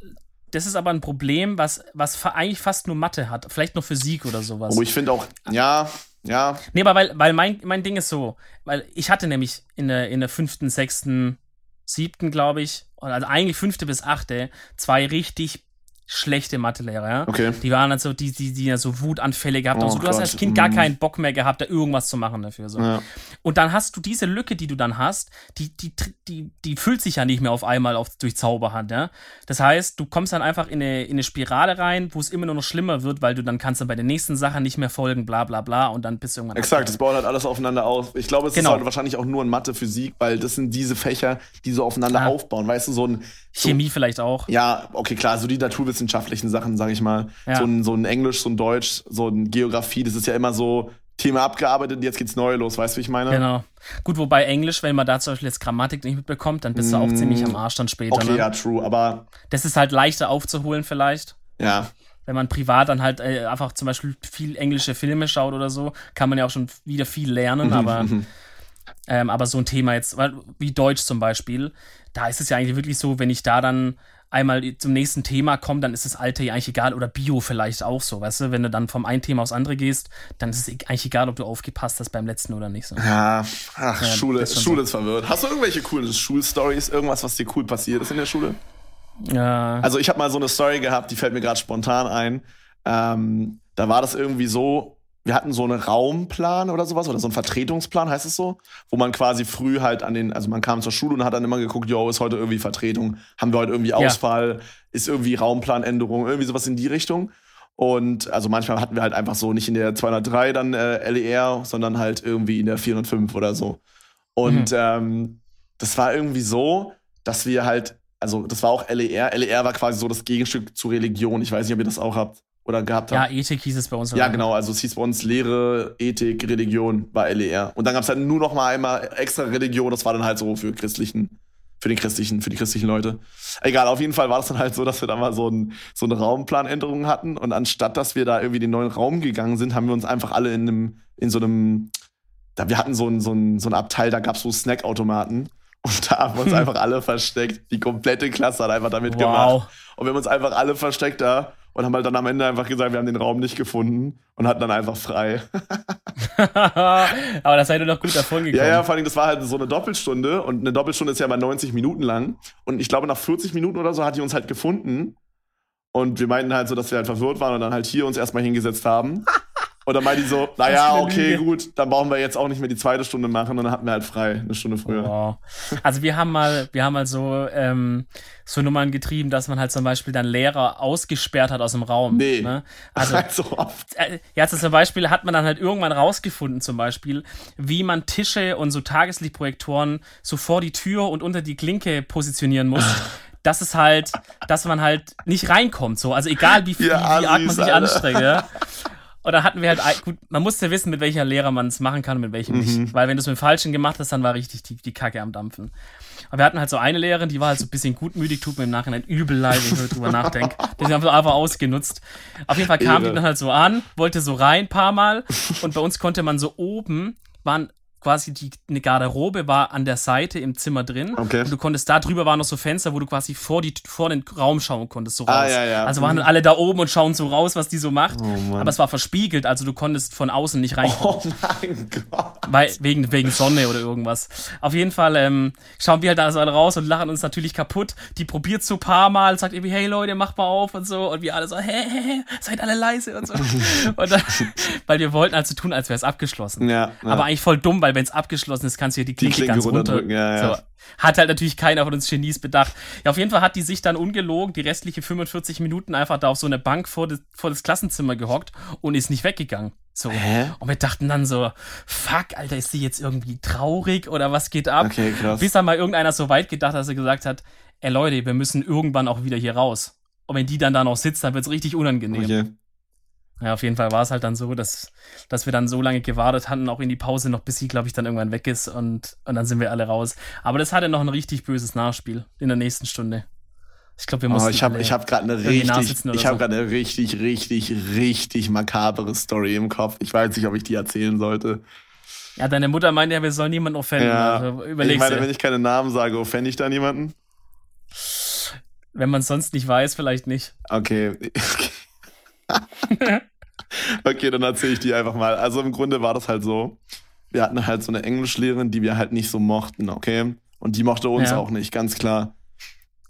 Das ist aber ein Problem, was, was eigentlich fast nur Mathe hat. Vielleicht noch Physik oder sowas. Oh, ich finde auch, ja, ja, Nee, aber weil, weil mein, mein Ding ist so, weil ich hatte nämlich in der, in der fünften, sechsten, siebten, glaube ich, also eigentlich fünfte bis achte, zwei richtig schlechte Mathelehrer, ja. okay. Die waren dann so, die, die, die ja so Wutanfälle gehabt haben. Oh So, du hast als Kind gar mm. keinen Bock mehr gehabt, da irgendwas zu machen dafür. So. Ja. Und dann hast du diese Lücke, die du dann hast, die, die, die, die füllt sich ja nicht mehr auf einmal auf, durch Zauberhand, ja. Das heißt, du kommst dann einfach in eine, in eine Spirale rein, wo es immer nur noch schlimmer wird, weil du dann kannst dann bei den nächsten Sachen nicht mehr folgen, bla bla bla, und dann bist du irgendwann. Exakt, das baut halt alles aufeinander auf. Ich glaube, es Genau. ist halt wahrscheinlich auch nur in Mathe, Physik, weil das sind diese Fächer, die so aufeinander Ja. aufbauen. Weißt du, so ein. So, Chemie vielleicht auch. ja, okay, klar, so die naturwissenschaftlichen Sachen, sage ich mal. Ja. So, ein, so ein Englisch, so ein Deutsch, so ein Geografie, das ist ja immer so Thema abgearbeitet, jetzt geht's neu los, weißt du, wie ich meine? Genau. Gut, wobei Englisch, wenn man da zum Beispiel jetzt Grammatik nicht mitbekommt, dann bist du auch Mm, ziemlich am Arsch dann später. Okay, ne? ja, true, aber Das ist halt leichter aufzuholen vielleicht. ja. Wenn man privat dann halt äh, einfach zum Beispiel viel englische Filme schaut oder so, kann man ja auch schon wieder viel lernen, aber, Mhm. Ähm, aber so ein Thema jetzt, wie Deutsch zum Beispiel, da ist es ja eigentlich wirklich so, wenn ich da dann einmal zum nächsten Thema komme, dann ist das alte ja eigentlich egal oder Bio vielleicht auch so, weißt du, wenn du dann vom einen Thema aufs andere gehst, dann ist es e- eigentlich egal, ob du aufgepasst hast beim letzten oder nicht so. Ja, ach, Ja, Schule, ist Schule ist verwirrt. Hast du irgendwelche coolen Schulstories, irgendwas, was dir cool passiert ist in der Schule? Ja. Also ich habe mal so eine Story gehabt, die fällt mir gerade spontan ein. Ähm, da war das irgendwie so, wir hatten so einen Raumplan oder sowas oder so einen Vertretungsplan, heißt es so, wo man quasi früh halt an den, also man kam zur Schule und hat dann immer geguckt, yo, ist heute irgendwie Vertretung, haben wir heute irgendwie Ausfall, ist irgendwie Raumplanänderung, irgendwie sowas in die Richtung. Und also manchmal hatten wir halt einfach so nicht in der 203 dann äh, LER, sondern halt irgendwie in der 405 oder so. Und ähm, das war irgendwie so, dass wir halt, also das war auch LER. LER war quasi so das Gegenstück zu Religion. Ich weiß nicht, ob ihr das auch habt oder gehabt ja, habt. Ethik hieß es bei uns. Ja, genau. Also es hieß bei uns Lehre, Ethik, Religion war LER. Und dann gab es halt nur noch mal einmal extra Religion. Das war dann halt so für christlichen, für den christlichen, für die christlichen Leute. Egal, auf jeden Fall war das dann halt so, dass wir da mal so, ein, so eine Raumplanänderung hatten. Und anstatt, dass wir da irgendwie den neuen Raum gegangen sind, haben wir uns einfach alle in einem, in so einem, da, wir hatten so ein, so ein, so ein Abteil, da gab es so Snackautomaten. Und da haben wir uns einfach alle versteckt. Die komplette Klasse hat einfach damit Wow. gemacht. Und wir haben uns einfach alle versteckt da und haben halt dann am Ende einfach gesagt, wir haben den Raum nicht gefunden und hatten dann einfach frei. Aber da seid ihr doch gut davon gekommen. Ja, ja, vor allem, das war halt so eine Doppelstunde und eine Doppelstunde ist ja mal 90 Minuten lang. Und ich glaube, nach 40 Minuten oder so hat die uns halt gefunden. Und wir meinten halt so, dass wir halt verwirrt waren und dann halt hier uns erstmal hingesetzt haben. Und dann meinte die so, naja, okay, gut, dann brauchen wir jetzt auch nicht mehr die zweite Stunde machen und dann hatten wir halt frei, eine Stunde früher. Wow. Also wir haben mal, wir haben mal so, ähm, so Nummern getrieben, dass man halt zum Beispiel dann Lehrer ausgesperrt hat aus dem Raum. Nee. Ne? Also Halt so oft. äh, ja, also zum Beispiel hat man dann halt irgendwann rausgefunden, zum Beispiel, wie man Tische und so Tageslichtprojektoren so vor die Tür und unter die Klinke positionieren muss. Das ist halt, dass man halt nicht reinkommt. So. Also egal wie, viel, Ja, wie arg man sich anstrengt. Ja. Und da hatten wir halt, gut, man musste wissen, mit welcher Lehrer man es machen kann und mit welchem Mhm. nicht. Weil wenn du es mit dem Falschen gemacht hast, dann war richtig die, die Kacke am Dampfen. Und wir hatten halt so eine Lehrerin, die war halt so ein bisschen gutmütig, tut mir im Nachhinein übel leid, wenn ich drüber nachdenke. Die haben wir einfach ausgenutzt. Auf jeden Fall kam Irre. die dann halt so an, wollte so rein ein paar Mal. Und bei uns konnte man so oben, waren quasi die eine Garderobe war an der Seite im Zimmer drin. Okay. Und du konntest da drüber waren noch so Fenster, wo du quasi vor die vor den Raum schauen konntest, so raus. Ah, ja, ja. Also waren dann alle da oben und schauen so raus, was die so macht. Oh. Aber es war verspiegelt, also du konntest von außen nicht reinkommen. Oh mein Gott. Weil, wegen, wegen Sonne oder irgendwas. Auf jeden Fall ähm, schauen wir halt da so alle raus und lachen uns natürlich kaputt. Die probiert so ein paar Mal, sagt irgendwie, hey Leute, macht mal auf und so. Und wir alle so, hä, hä, hä, seid alle leise und so. und dann, weil wir wollten also tun, als wäre es abgeschlossen. Ja, ja. Aber eigentlich voll dumm, weil wenn es abgeschlossen ist, kannst du ja die Klinke, Klinke ganz runter. ja, ja. So. Hat halt natürlich keiner von uns Genies bedacht. Ja, auf jeden Fall hat die sich dann ungelogen die restliche 45 Minuten einfach da auf so eine Bank vor, das, vor das Klassenzimmer gehockt und ist nicht weggegangen. So. Hä? Und wir dachten dann so, fuck, Alter, ist sie jetzt irgendwie traurig oder was geht ab? Okay, krass. Bis dann mal irgendeiner so weit gedacht hat, dass er gesagt hat, ey Leute, wir müssen irgendwann auch wieder hier raus. Und wenn die dann da noch sitzt, dann wird's richtig unangenehm. Okay. Ja, auf jeden Fall war es halt dann so, dass, dass wir dann so lange gewartet hatten, auch in die Pause noch, bis sie, glaube ich, dann irgendwann weg ist und, und dann sind wir alle raus. Aber das hatte noch ein richtig böses Nachspiel in der nächsten Stunde. Ich glaube, wir mussten. Oh, ich habe hab gerade eine richtig, habe so. gerade eine richtig, richtig, richtig makabere Story im Kopf. Ich weiß nicht, ob ich die erzählen sollte. Ja, deine Mutter meinte ja, wir sollen niemanden offenden. Ja, Also ich meine, dir. wenn ich keine Namen sage, offende ich da niemanden? Wenn man es sonst nicht weiß, vielleicht nicht. Okay. okay, dann erzähle ich die einfach mal. Also im Grunde war das halt so. Wir hatten halt so eine Englischlehrerin, die wir halt nicht so mochten, okay? Und die mochte uns Ja. auch nicht, ganz klar.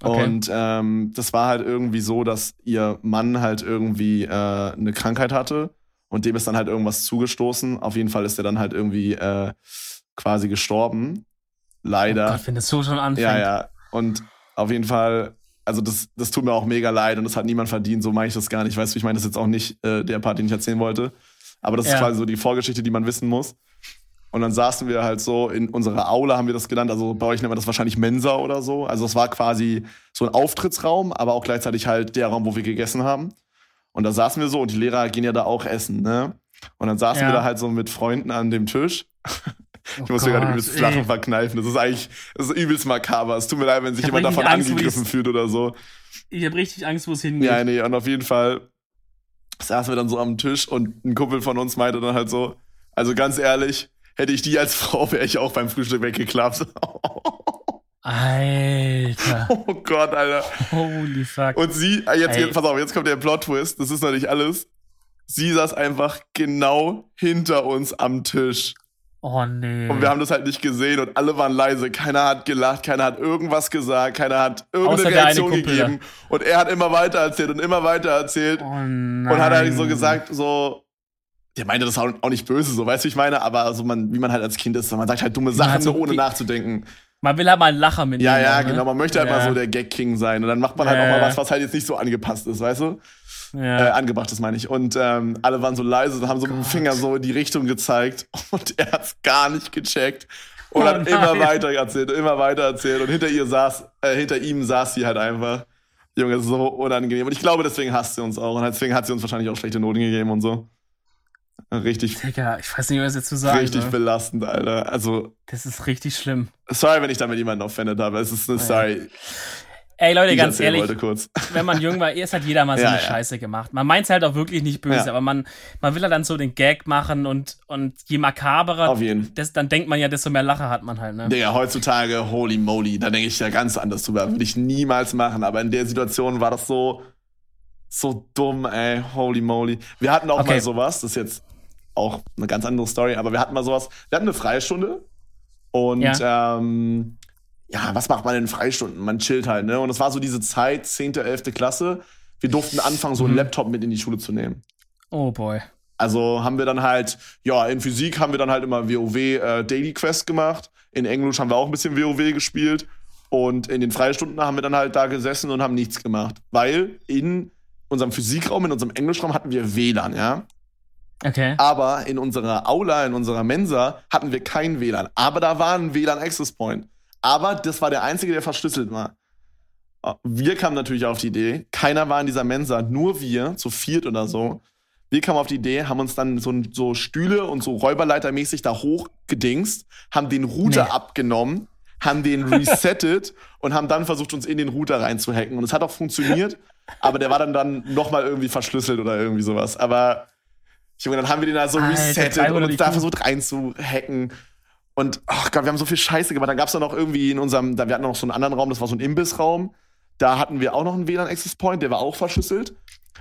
Okay. Und ähm, das war halt irgendwie so, dass ihr Mann halt irgendwie äh, eine Krankheit hatte und dem ist dann halt irgendwas zugestoßen. Auf jeden Fall ist er dann halt irgendwie äh, quasi gestorben. Leider. Oh Gott, wenn das so schon anfängt. Ja, ja. Und auf jeden Fall, also das, das tut mir auch mega leid und das hat niemand verdient, so meine ich das gar nicht. Weißt du, ich meine das ist jetzt auch nicht äh, der Part, den ich erzählen wollte. Aber das ist Ja. quasi so die Vorgeschichte, die man wissen muss. Und dann saßen wir halt so in unserer Aula, haben wir das genannt. Also bei euch nennt man das wahrscheinlich Mensa oder so. Also es war quasi so ein Auftrittsraum, aber auch gleichzeitig halt der Raum, wo wir gegessen haben. Und da saßen wir so und die Lehrer gehen ja da auch essen, ne? Und dann saßen Ja. wir da halt so mit Freunden an dem Tisch. Oh Ich muss mir gerade Gott, übelst ey. Lachen verkneifen. Das ist eigentlich, das ist übelst makaber. Es tut mir leid, wenn sich jemand davon Angst, angegriffen fühlt oder so. Ich habe richtig Angst, wo es hingeht. Ja, nee, und auf jeden Fall saßen wir dann so am Tisch und ein Kumpel von uns meinte dann halt so, also ganz ehrlich, hätte ich die als Frau, wäre ich auch beim Frühstück weggeklappt. Alter. oh Gott, Alter. Holy fuck. Und sie, äh, jetzt, jetzt, pass auf, jetzt kommt der Plot-Twist, das ist noch nicht alles. Sie saß einfach genau hinter uns am Tisch. oh nee. Und wir haben das halt nicht gesehen und alle waren leise. Keiner hat gelacht, keiner hat irgendwas gesagt, keiner hat irgendeine Reaktion gegeben. Und er hat immer weiter erzählt und immer weiter erzählt. oh nein. Und hat halt so gesagt, so, der meinte das auch auch nicht böse, so, weißt du, wie ich meine? Aber so man, wie man halt als Kind ist, man sagt halt dumme Sachen, so ohne die- nachzudenken. Man will halt mal einen Lacher mitnehmen. Ja, ja, ne? genau. Man möchte halt ja. mal so der Gag-King sein. Und dann macht man halt Ja, auch mal was, was halt jetzt nicht so angepasst ist, weißt du? Ja. Äh, angebracht ist, meine ich. Und ähm, alle waren so leise und haben so mit dem Gott. Finger so in die Richtung gezeigt. Und er hat's gar nicht gecheckt. Und Oh hat immer weiter erzählt, immer weiter erzählt. Und hinter ihr saß, äh, hinter ihm saß sie halt einfach. Junge, so unangenehm. Und ich glaube, deswegen hasst sie uns auch. Und deswegen hat sie uns wahrscheinlich auch schlechte Noten gegeben und so. Richtig, Digga, ich weiß nicht, was jetzt zu sagen richtig soll. belastend, Alter. Also, Das ist richtig schlimm. sorry, wenn ich damit jemanden offended habe. Es ist eine Story, Ey, Leute, ich ganz ehrlich, wenn man jung war, erst hat jeder mal so Ja, eine ja. Scheiße gemacht. Man meint es halt auch wirklich nicht böse, Ja. aber man, man will halt dann so den Gag machen und, und je makaberer, Auf jeden das, dann denkt man ja, desto mehr Lacher hat man halt, ne? Digga, heutzutage, holy moly, da denke ich ja ganz anders drüber. Würde ich niemals machen. Aber in der Situation war das so, so dumm, ey, holy moly. Wir hatten auch Okay. mal sowas, das ist jetzt auch eine ganz andere Story, aber wir hatten mal sowas, wir hatten eine Freistunde und ja, ähm, ja was macht man in Freistunden? Man chillt halt, ne? Und es war so diese Zeit, 10., 11. Klasse, wir durften anfangen, so einen Mhm. Laptop mit in die Schule zu nehmen. Oh boy. Also haben wir dann halt, ja, in Physik haben wir dann halt immer WoW äh, Daily Quest gemacht. In Englisch haben wir auch ein bisschen WoW gespielt. Und in den Freistunden haben wir dann halt da gesessen und haben nichts gemacht. Weil in unserem Physikraum, in unserem Englischraum hatten wir WLAN, ja. Okay. Aber in unserer Aula, in unserer Mensa hatten wir kein WLAN. Aber da war ein WLAN-Access Point. Aber das war der einzige, der verschlüsselt war. Wir kamen natürlich auf die Idee, keiner war in dieser Mensa, nur wir, zu viert oder so. Wir kamen auf die Idee, haben uns dann so, so Stühle und so Räuberleitermäßig da hochgedingst, haben den Router Nee. abgenommen, haben den resettet und haben dann versucht, uns in den Router reinzuhacken. Und es hat auch funktioniert, aber der war dann, dann nochmal irgendwie verschlüsselt oder irgendwie sowas. Aber Junge, dann haben wir den da so Alter, resettet und uns da versucht reinzuhacken. Und ach Gott, wir haben so viel Scheiße gemacht. Dann gab es da noch irgendwie in unserem, da wir hatten noch so einen anderen Raum, das war so ein Imbissraum. Da hatten wir auch noch einen WLAN-Access Point, der war auch verschlüsselt.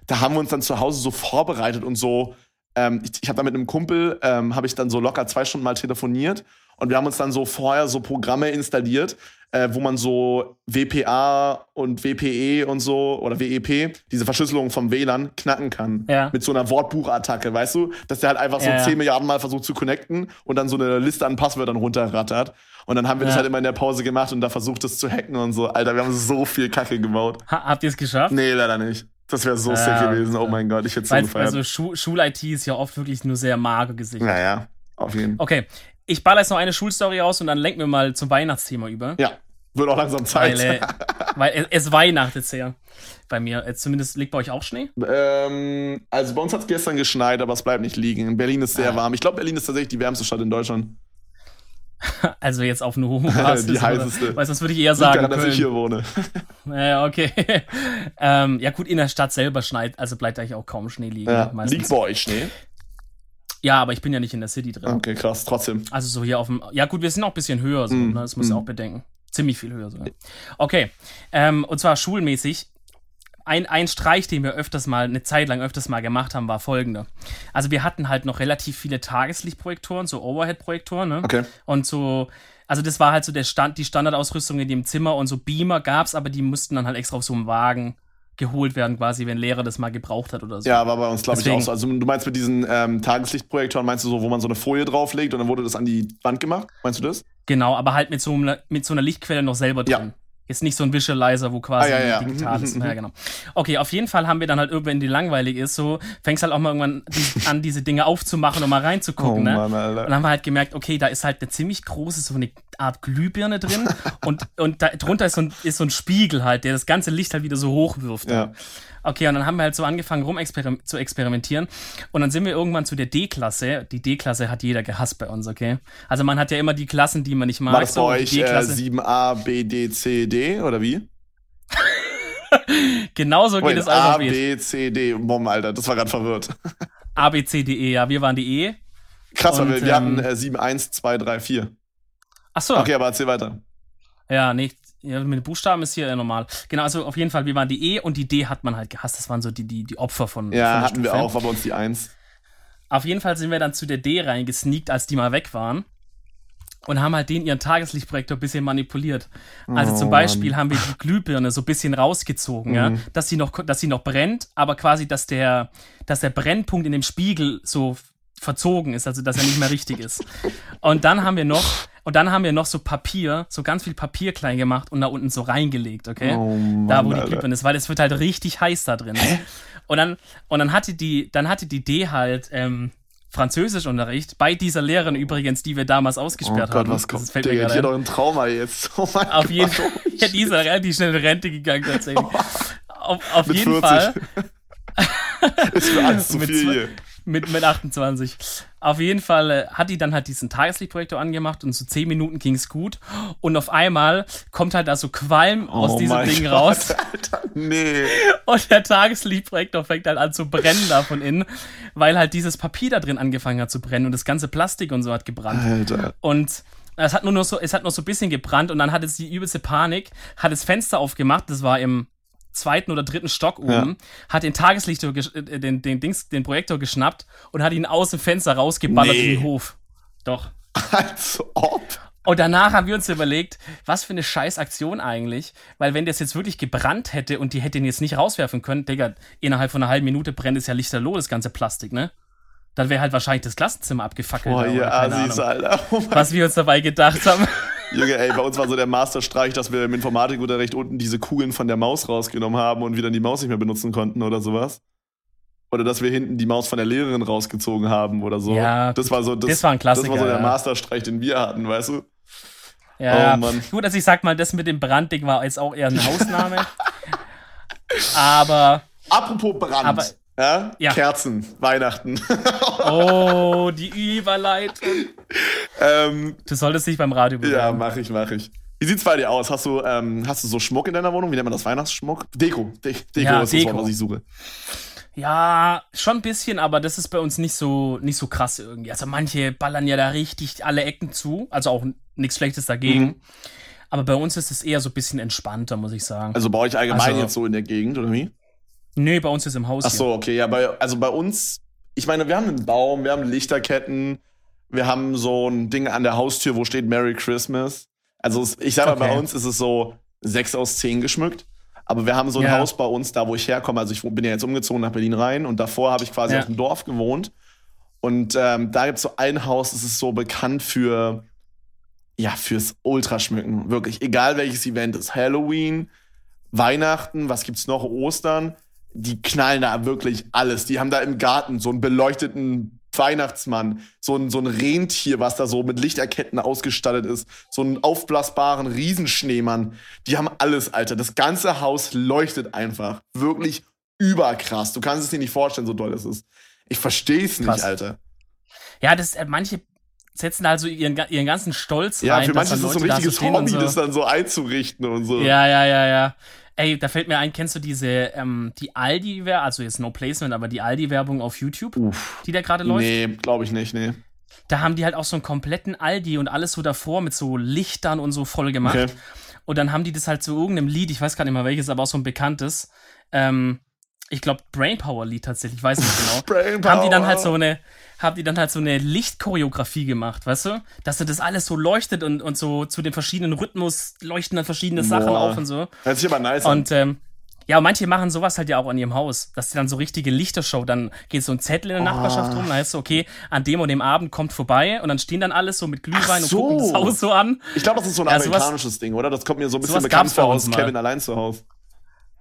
Da haben wir uns dann zu Hause so vorbereitet und so. Ähm, ich ich habe da mit einem Kumpel, ähm, habe ich dann so locker zwei Stunden mal telefoniert. Und wir haben uns dann so vorher so Programme installiert, äh, wo man so WPA und WPE und so oder WEP, diese Verschlüsselung vom WLAN, knacken kann. Ja. Mit so einer Wortbuchattacke, weißt du? Dass der halt einfach so Ja, ja. 10 Milliarden Mal versucht zu connecten und dann so eine Liste an Passwörtern runterrattert. Und dann haben wir das Ja. halt immer in der Pause gemacht und da versucht, das zu hacken und so. Alter, wir haben so viel Kacke gebaut. Ha habt ihr es geschafft? Nee, leider nicht. Das wäre so Ja, sick gewesen. Oh mein Gott, ich hätte so Weil gefeiert. also Schu Schul-IT ist ja oft wirklich nur sehr mager gesichert. naja, auf jeden Fall. Okay, ich baller jetzt noch eine Schulstory aus und dann lenken wir mal zum Weihnachtsthema über. Ja, wird auch langsam Zeit. Weil, äh, weil es, es weihnachtet sehr bei mir. Äh, Zumindest liegt bei euch auch Schnee? ähm, also bei uns hat es gestern geschneit, aber es bleibt nicht liegen. In Berlin ist sehr Ah. warm. Ich glaube, Berlin ist tatsächlich die wärmste Stadt in Deutschland. Also jetzt auf eine Homo-Basis. Die oder- heißeste. Weißt du, was würde ich eher sagen? daran, dass ich hier wohne. Ja, okay. ähm, ja gut, in der Stadt selber schneit, also bleibt eigentlich auch kaum Schnee liegen. Ja. meistens. Liegt bei euch Schnee? Ja, aber ich bin ja nicht in der City drin. Okay, krass, trotzdem. Also so hier auf dem. Ja, gut, wir sind auch ein bisschen höher, so, Mm, ne? das muss mm. auch bedenken. Ziemlich viel höher sogar. Okay. Ähm, und zwar schulmäßig. Ein, ein Streich, den wir öfters mal, eine Zeit lang öfters mal gemacht haben, war folgender. Also wir hatten halt noch relativ viele Tageslichtprojektoren, so Overhead-Projektoren, ne? Okay. Und so, also das war halt so der Stand, die Standardausrüstung in dem Zimmer und so Beamer gab's, aber die mussten dann halt extra auf so einem Wagen geholt werden, quasi, wenn Lehrer das mal gebraucht hat oder so. Ja, war bei uns, glaube ich, auch so. Also du meinst mit diesen ähm, Tageslichtprojektoren, meinst du so, wo man so eine Folie drauflegt und dann wurde das an die Wand gemacht? Meinst du das? Genau, aber halt mit so, einer, mit so einer Lichtquelle noch selber Ja. Jetzt nicht so ein Visualizer, wo quasi Ah, ja, ja. digital ist. Ja, genau. Okay, auf jeden Fall haben wir dann halt irgendwann, wenn die langweilig ist, so fängst halt auch mal irgendwann die, an, diese Dinge aufzumachen und mal reinzugucken. ne? Und Alter. dann haben wir halt gemerkt, okay, da ist halt eine ziemlich große, so eine Art Glühbirne drin und, und da drunter ist so, ein, ist so ein Spiegel halt, der das ganze Licht halt wieder so hochwirft. Ja. Okay, und dann haben wir halt so angefangen, rum zu experimentieren. Und dann sind wir irgendwann zu der D-Klasse. Die D-Klasse hat jeder gehasst bei uns, okay? Also man hat ja immer die Klassen, die man nicht mag. War das bei so, euch die äh, D-Klasse. 7a, B, D, C, D oder wie? Genauso geht Wait, es A, Alphabet. B, C, D. Bom, Alter, das war gerade verwirrt. A, B, C, D, E. Ja, wir waren die E. Krass, weil wir, wir ähm, hatten äh, 7, 1, 2, 3, 4. Ach so. Okay, aber erzähl weiter. Ja, nee. Ja, mit den Buchstaben ist hier ja normal. Genau, also auf jeden Fall, wir waren die E und die D hat man halt gehasst. Das waren so die, die, die Opfer von. von Ja, der hatten wir auch, war bei uns die 1. Auf jeden Fall sind wir dann zu der D reingesneakt, als die mal weg waren. Und haben halt den ihren Tageslichtprojektor ein bisschen manipuliert. Also Oh, zum Beispiel haben wir die Glühbirne so ein bisschen rausgezogen, ja, Mhm. dass sie noch, dass sie noch brennt, aber quasi, dass der, dass der Brennpunkt in dem Spiegel so verzogen ist, also dass er nicht mehr richtig ist. Und dann haben wir noch, und dann haben wir noch so Papier, so ganz viel Papier klein gemacht und da unten so reingelegt, okay? Oh Mann, da wo die. Glühbirne ist, weil es wird halt richtig heiß da drin. Und dann, und dann hatte die, dann hatte die D halt ähm, Französischunterricht bei dieser Lehrerin übrigens, die wir damals Oh ausgesperrt Gott, haben. was Das kommt? fällt mir Digga, gerade hier doch ein Trauma jetzt. Oh mein Auf Gott. jeden Fall. Ja, die ist relativ schnell in Rente gegangen tatsächlich. Auf, auf Mit jeden 40. Fall. Ist für alles zu Mit viel hier. Mit, mit 28. Auf jeden Fall äh, hat die dann halt diesen Tageslichtprojektor angemacht und so 10 Minuten ging's gut. Und auf einmal kommt halt da so Qualm aus oh diesem mein Ding Gott, raus. Alter, nee. Und der Tageslichtprojektor fängt halt an zu brennen da von innen, weil halt dieses Papier da drin angefangen hat zu brennen und das ganze Plastik und so hat gebrannt. Alter. Und es hat nur noch so, es hat noch so ein bisschen gebrannt und dann hat es die übelste Panik, hat das Fenster aufgemacht, das war im zweiten oder dritten Stock oben, hat den Tageslichter, gesch- äh, den, den Dings, den Projektor geschnappt und hat ihn aus dem Fenster rausgeballert Nee. in den Hof. Doch. Als ob. Und danach haben wir uns überlegt, was für eine scheiß Aktion eigentlich, weil wenn das jetzt wirklich gebrannt hätte und die hätte ihn jetzt nicht rauswerfen können, Digga, innerhalb von einer halben Minute brennt es ja lichterloh, das ganze Plastik, ne? Dann wäre halt wahrscheinlich das Klassenzimmer abgefackelt. Boah, ihr Assis. Alter. Oh Was wir uns dabei gedacht haben. Junge, ey, bei uns war so der Masterstreich, dass wir im Informatikunterricht unten diese Kugeln von der Maus rausgenommen haben und wir dann die Maus nicht mehr benutzen konnten oder sowas. Oder dass wir hinten die Maus von der Lehrerin rausgezogen haben oder so. Ja, das war so, das, das war ein Klassiker, Das war so der ja. Masterstreich, den wir hatten, weißt du? Ja, Oh Mann. gut, also ich sag mal, das mit dem Brandding war jetzt auch eher eine Ausnahme. aber, Apropos Brand. Aber- ja? Ja. Kerzen, Weihnachten. oh, die Überleitung. ähm, Du solltest dich beim Radio ja, bewerben. mach ich, mach ich. Wie sieht's bei dir aus? Hast du, ähm, hast du so Schmuck in deiner Wohnung? Wie nennt man das? Weihnachtsschmuck? Deko. De Deko Ja, ist das Deko. Wort, was ich suche. Ja, schon ein bisschen, aber das ist bei uns nicht so, nicht so krass irgendwie. Also manche ballern ja da richtig alle Ecken zu, also auch nichts Schlechtes dagegen. Mhm. Aber bei uns ist es eher so ein bisschen entspannter, muss ich sagen. Also bei euch allgemein also, jetzt so in der Gegend, oder wie? Nee, bei uns ist im Haus. Ach so, okay, ja, bei, also bei uns, ich meine, wir haben einen Baum, wir haben Lichterketten, wir haben so ein Ding an der Haustür, wo steht Merry Christmas. Also ich sag mal, okay. bei uns ist es so sechs aus zehn geschmückt. Aber wir haben so ein ja. Haus bei uns, da wo ich herkomme. Also ich bin ja jetzt umgezogen nach Berlin rein und davor habe ich quasi ja. auf dem Dorf gewohnt. Und ähm, da gibt es so ein Haus, das ist so bekannt für, ja, fürs Ultraschmücken. Wirklich, egal welches Event ist. Halloween, Weihnachten, was gibt's noch? Ostern. Die knallen da wirklich alles. Die haben da im Garten so einen beleuchteten Weihnachtsmann, so ein, so ein Rentier, was da so mit Lichterketten ausgestattet ist, so einen aufblasbaren Riesenschneemann. Die haben alles, Alter. Das ganze Haus leuchtet einfach. Wirklich überkrass. Du kannst es dir nicht vorstellen, so doll es ist. Ich verstehe es nicht, Alter. Ja, das, äh, manche setzen also ihren, ihren ganzen Stolz ja, rein. Ja, für manche ist es so ein richtiges Hobby, so. das dann so einzurichten und so. Ja, ja, ja, ja. Ey, da fällt mir ein, kennst du diese, ähm, die Aldi-Werbung, also jetzt No Placement, aber die Aldi-Werbung auf YouTube, Uff. die da gerade läuft? Nee, glaube ich nicht, nee. Da haben die halt auch so einen kompletten Aldi und alles so davor mit so Lichtern und so voll gemacht. Okay. Und dann haben die das halt zu irgendeinem Lied, ich weiß gar nicht mal welches, aber auch so ein bekanntes, ähm, ich glaube Brainpower-Lied tatsächlich, ich weiß nicht genau. Brainpower. Haben die dann halt so eine, haben die dann halt so eine Lichtchoreografie gemacht, weißt du? Dass das alles so leuchtet und, und so zu den verschiedenen Rhythmus leuchten dann verschiedene Boah. Sachen auf und so. Hört sich aber nice Und ähm, ja, und manche machen sowas halt ja auch an ihrem Haus, dass sie dann so richtige Lichtershow, dann geht so ein Zettel in der oh. Nachbarschaft rum, dann heißt es, okay, an dem und dem Abend kommt vorbei und dann stehen dann alles so mit Glühwein so. und gucken das Haus so an. Ich glaube, das ist so ein ja, amerikanisches sowas, Ding, oder? Das kommt mir so ein bisschen bekannt vor aus Kevin allein zu Hause.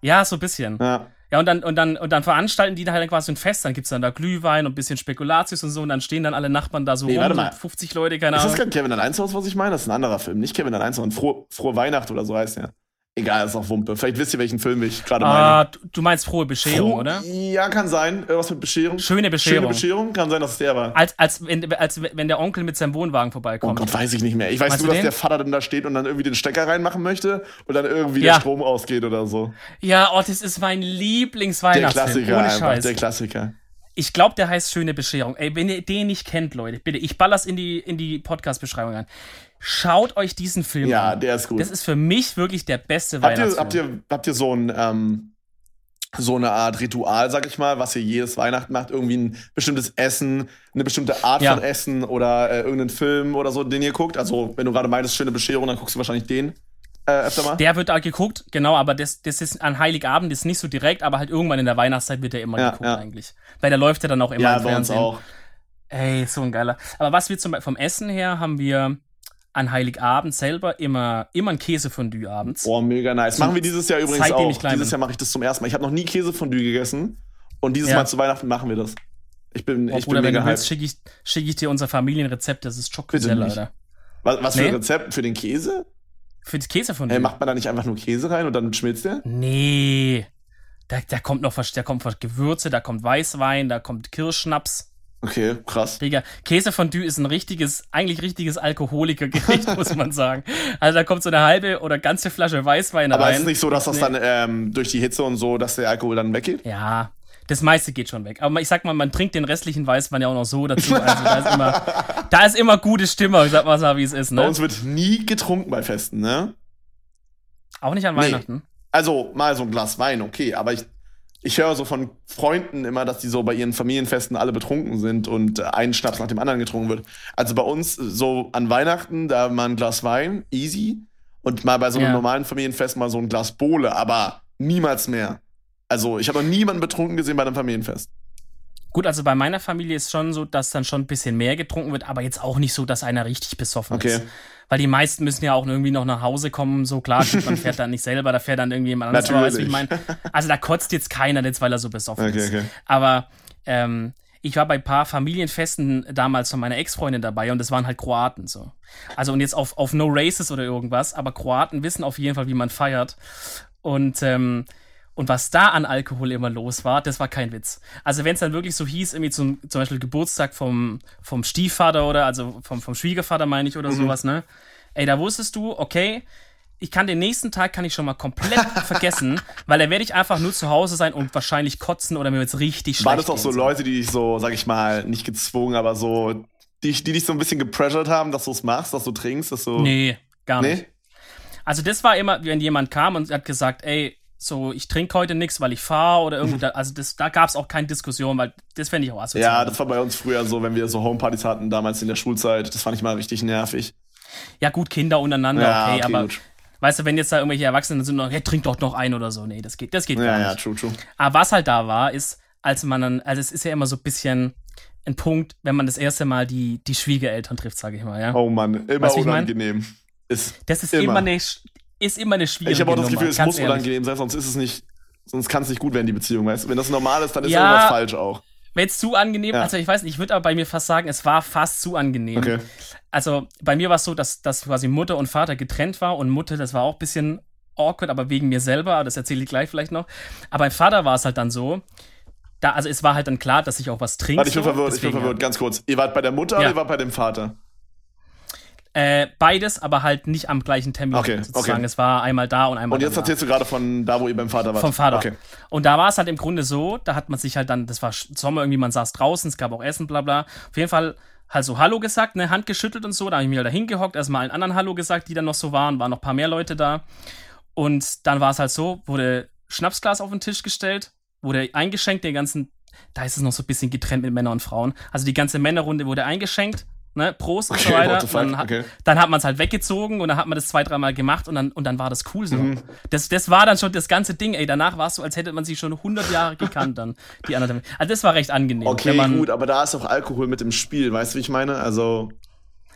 Ja, so ein bisschen. Ja. Ja, und dann, und dann, und dann veranstalten die da halt quasi ein Fest, dann gibt es dann da Glühwein und ein bisschen Spekulatius und so, und dann stehen dann alle Nachbarn da so nee, rum, 50 Leute, keine Ahnung. Ist das kein Kevin allein zu Hause, was ich meine? Das ist ein anderer Film, nicht Kevin allein zu Hause, Frohe, Frohe Weihnacht oder so heißt der. Egal, ist auch Wumpe. Vielleicht wisst ihr, welchen Film ich gerade meine. Ah, du meinst frohe Bescherung, Froh, oder? Ja, kann sein. Was mit Bescherung? Schöne Bescherung. Schöne Bescherung, kann sein, dass es der war. Als, als, wenn, als wenn der Onkel mit seinem Wohnwagen vorbeikommt. Oh Gott, weiß ich nicht mehr. Ich weiß meinst nur, dass der Vater dann da steht und dann irgendwie den Stecker reinmachen möchte und dann irgendwie ja. der Strom ausgeht oder so. Ja, oh, das ist mein Lieblingsweihnachtsfilm. Der Klassiker, Ohne Scheiß. der Klassiker. Ich glaube, der heißt Schöne Bescherung. Ey, wenn ihr den nicht kennt, Leute, bitte, ich baller's in die, in die Podcast-Beschreibung an. Schaut euch diesen Film ja, an. Ja, der ist gut. Das ist für mich wirklich der beste habt Weihnachtsfilm. Ihr, habt, ihr, habt ihr so ein, ähm, so eine Art Ritual, sag ich mal, was ihr jedes Weihnachten macht? Irgendwie ein bestimmtes Essen, eine bestimmte Art ja. von Essen oder äh, irgendeinen Film oder so, den ihr guckt? Also, wenn du gerade meintest, schöne Bescherung, dann guckst du wahrscheinlich den. Äh? Der wird da geguckt, genau, aber das, das ist an Heiligabend ist nicht so direkt, aber halt irgendwann in der Weihnachtszeit wird der immer ja, geguckt ja. eigentlich. Weil der läuft ja dann auch immer ja, im Fernsehen. Uns auch. Ey, so ein geiler. Aber was wir zum Beispiel vom Essen her haben wir an Heiligabend selber immer, immer ein Käsefondue abends. Oh, mega nice. Machen wir dieses Jahr übrigens auch. dieses Jahr mache ich das zum ersten Mal. Ich habe noch nie Käsefondue gegessen und dieses ja. Mal zu Weihnachten machen wir das. Ich bin, oh, ich Bruder, bin mega wenn du willst, schicke ich, schick ich dir unser Familienrezept. Das ist Schokogeselle, Alter. Was, was nee? für ein Rezept? Für den Käse? Für das Käsefondue. Hey, macht man da nicht einfach nur Käse rein und dann schmilzt der? Nee. Da, da kommt noch was, da kommt was Gewürze, da kommt Weißwein, da kommt Kirschschnaps. Okay, krass. Digga, Käsefondue ist ein richtiges, eigentlich richtiges Alkoholikergericht, muss man sagen. Also da kommt so eine halbe oder ganze Flasche Weißwein Aber rein. Aber ist es nicht so, dass das dann ähm, durch die Hitze und so, dass der Alkohol dann weggeht? Ja, das meiste geht schon weg. Aber ich sag mal, man trinkt den restlichen Weißwein ja auch noch so dazu. Also da ist immer, da ist immer gute Stimmung, sag mal so, wie es ist. Ne? Bei uns wird nie getrunken bei Festen, ne? Auch nicht an Weihnachten? Also mal so ein Glas Wein, okay. Aber ich ich höre so von Freunden immer, dass die so bei ihren Familienfesten alle betrunken sind und äh, ein Schnaps nach dem anderen getrunken wird. Also bei uns so an Weihnachten, da mal ein Glas Wein, easy. Und mal bei so einem ja. normalen Familienfest mal so ein Glas Bohle, aber niemals mehr. Also ich habe noch niemanden betrunken gesehen bei einem Familienfest. Gut, also bei meiner Familie ist schon so, dass dann schon ein bisschen mehr getrunken wird, aber jetzt auch nicht so, dass einer richtig besoffen okay. ist. Weil die meisten müssen ja auch irgendwie noch nach Hause kommen, so klar, man fährt dann nicht selber, da fährt dann irgendwie jemand anderes. Weißt, ich mein? Also da kotzt jetzt keiner jetzt, weil er so besoffen okay, ist. Okay. Aber ähm, ich war bei ein paar Familienfesten damals von meiner Ex-Freundin dabei und das waren halt Kroaten so. Also und jetzt auf, auf No Races oder irgendwas, aber Kroaten wissen auf jeden Fall, wie man feiert. Und ähm, und was da an Alkohol immer los war, das war kein Witz. Also wenn es dann wirklich so hieß, irgendwie zum, zum Beispiel Geburtstag vom, vom Stiefvater oder also vom, vom Schwiegervater meine ich oder mhm. sowas, ne? Ey, da wusstest du, okay, ich kann den nächsten Tag kann ich schon mal komplett vergessen, weil da werde ich einfach nur zu Hause sein und wahrscheinlich kotzen oder mir jetzt richtig schlecht War das auch so. Leute, die dich so, sag ich mal, nicht gezwungen, aber so, die, die dich so ein bisschen gepressured haben, dass du es machst, dass du trinkst, dass du. Nee, gar Nee? nicht. Also das war immer, wenn jemand kam und hat gesagt, ey, so ich trinke heute nichts, weil ich fahre oder irgendwie, da, also das, da gab es auch keine Diskussion, weil das fände ich auch asozial. Ja, das war bei uns früher so, wenn wir so Homepartys hatten, damals in der Schulzeit. Das fand ich mal richtig nervig. ja gut, Kinder untereinander, Ja, okay, okay, aber gut. weißt du, wenn jetzt da irgendwelche Erwachsenen sind, noch, hey, trink doch noch ein oder so, nee, das geht, das geht Ja, gar ja, nicht. true, true. Aber was halt da war, ist, als man dann, also es ist ja immer so ein bisschen ein Punkt, wenn man das erste Mal die, die Schwiegereltern trifft, sage ich mal, ja. Oh Mann, immer Weißt unangenehm. Ist Das ist immer. immer, eine, ist immer eine schwierige ich habe auch das Nummer, Gefühl, es muss ehrlich. unangenehm sein, sonst ist es nicht, sonst kann es nicht gut werden, die Beziehung, weißt du? Wenn das normal ist, dann ist Ja. irgendwas falsch auch. Wenn es zu angenehm, Ja. also ich weiß nicht, ich würde aber bei mir fast sagen, es war fast zu angenehm. Okay. Also bei mir war es so, dass, dass quasi Mutter und Vater getrennt war und Mutter, das war auch ein bisschen awkward, aber wegen mir selber, das erzähle ich gleich vielleicht noch. Aber beim Vater war es halt dann so, da, also es war halt dann klar, dass ich auch was trinke. Warte, ich bin so, verwirrt, ich bin verwirrt, ganz kurz. Ihr wart bei der Mutter Ja. oder ihr wart bei dem Vater? Äh, beides, aber halt nicht am gleichen Termin Okay, sozusagen. okay. Es war einmal da und einmal Und jetzt da. erzählst du gerade von da, wo ihr beim Vater wart. Vom Vater. Okay. Und da war es halt im Grunde so, da hat man sich halt dann, das war Sommer irgendwie, man saß draußen, es gab auch Essen, bla bla. Auf jeden Fall halt so Hallo gesagt, ne, Hand geschüttelt und so. Da habe ich mir halt da hingehockt, erstmal allen anderen Hallo gesagt, die dann noch so waren, waren noch ein paar mehr Leute da. Und dann war es halt so, wurde Schnapsglas auf den Tisch gestellt, wurde eingeschenkt, den ganzen, da ist es noch so ein bisschen getrennt mit Männern und Frauen. Also die ganze Männerrunde wurde eingeschenkt, ne, Prost und so Okay, weiter. the fuck, Dann, hat- okay. dann hat man es halt weggezogen und dann hat man das zwei, dreimal gemacht und dann, und dann war das cool so. Mhm. Das, das war dann schon das ganze Ding, ey. Danach war es so, als hätte man sie schon 100 Jahre gekannt, dann die anderen. Also das war recht angenehm. Okay, man, gut, aber da ist auch Alkohol mit im Spiel, weißt du, wie ich meine? Also,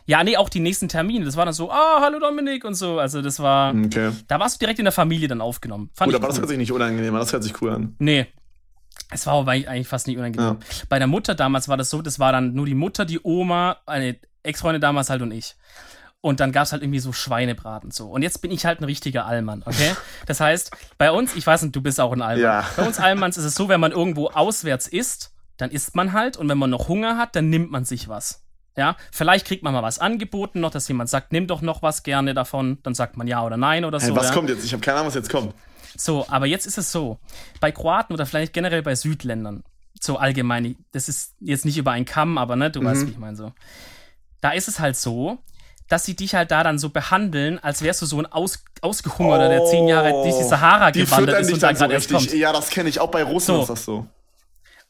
Ja, nee, auch die nächsten Termine. Das war dann so, ah, hallo Dominik und so. Also das war, okay. da warst du direkt in der Familie dann aufgenommen. Fand Gut, aber das cool. hört sich nicht unangenehm an, das hört sich cool an. Nee. Es war aber eigentlich fast nicht unangenehm. Bei der Mutter damals war das so, das war dann nur die Mutter, die Oma, eine Ex-Freundin damals halt und ich. Und dann gab es halt irgendwie so Schweinebraten so. Und jetzt bin ich halt ein richtiger Allmann, okay? Das heißt, bei uns, ich weiß nicht, du bist auch ein Allmann. Ja. Bei uns Allmanns ist es so, wenn man irgendwo auswärts isst, dann isst man halt. Und wenn man noch Hunger hat, dann nimmt man sich was. Ja, vielleicht kriegt man mal was angeboten noch, dass jemand sagt, nimm doch noch was gerne davon. Dann sagt man ja oder nein oder Hey, so. was ja? kommt jetzt? Ich habe keine Ahnung, was jetzt kommt. So, aber jetzt ist es so, bei Kroaten oder vielleicht generell bei Südländern, so allgemein, das ist jetzt nicht über einen Kamm, aber ne, du Mhm. weißt, wie ich meine so. Da ist es halt so, dass sie dich halt da dann so behandeln, als wärst du so ein Aus, Ausgehungerter, der zehn Jahre durch die Sahara Oh, Die gewandert ist und da dann so erst kommt. Ja, das kenne ich. Auch bei Russen So. ist das so.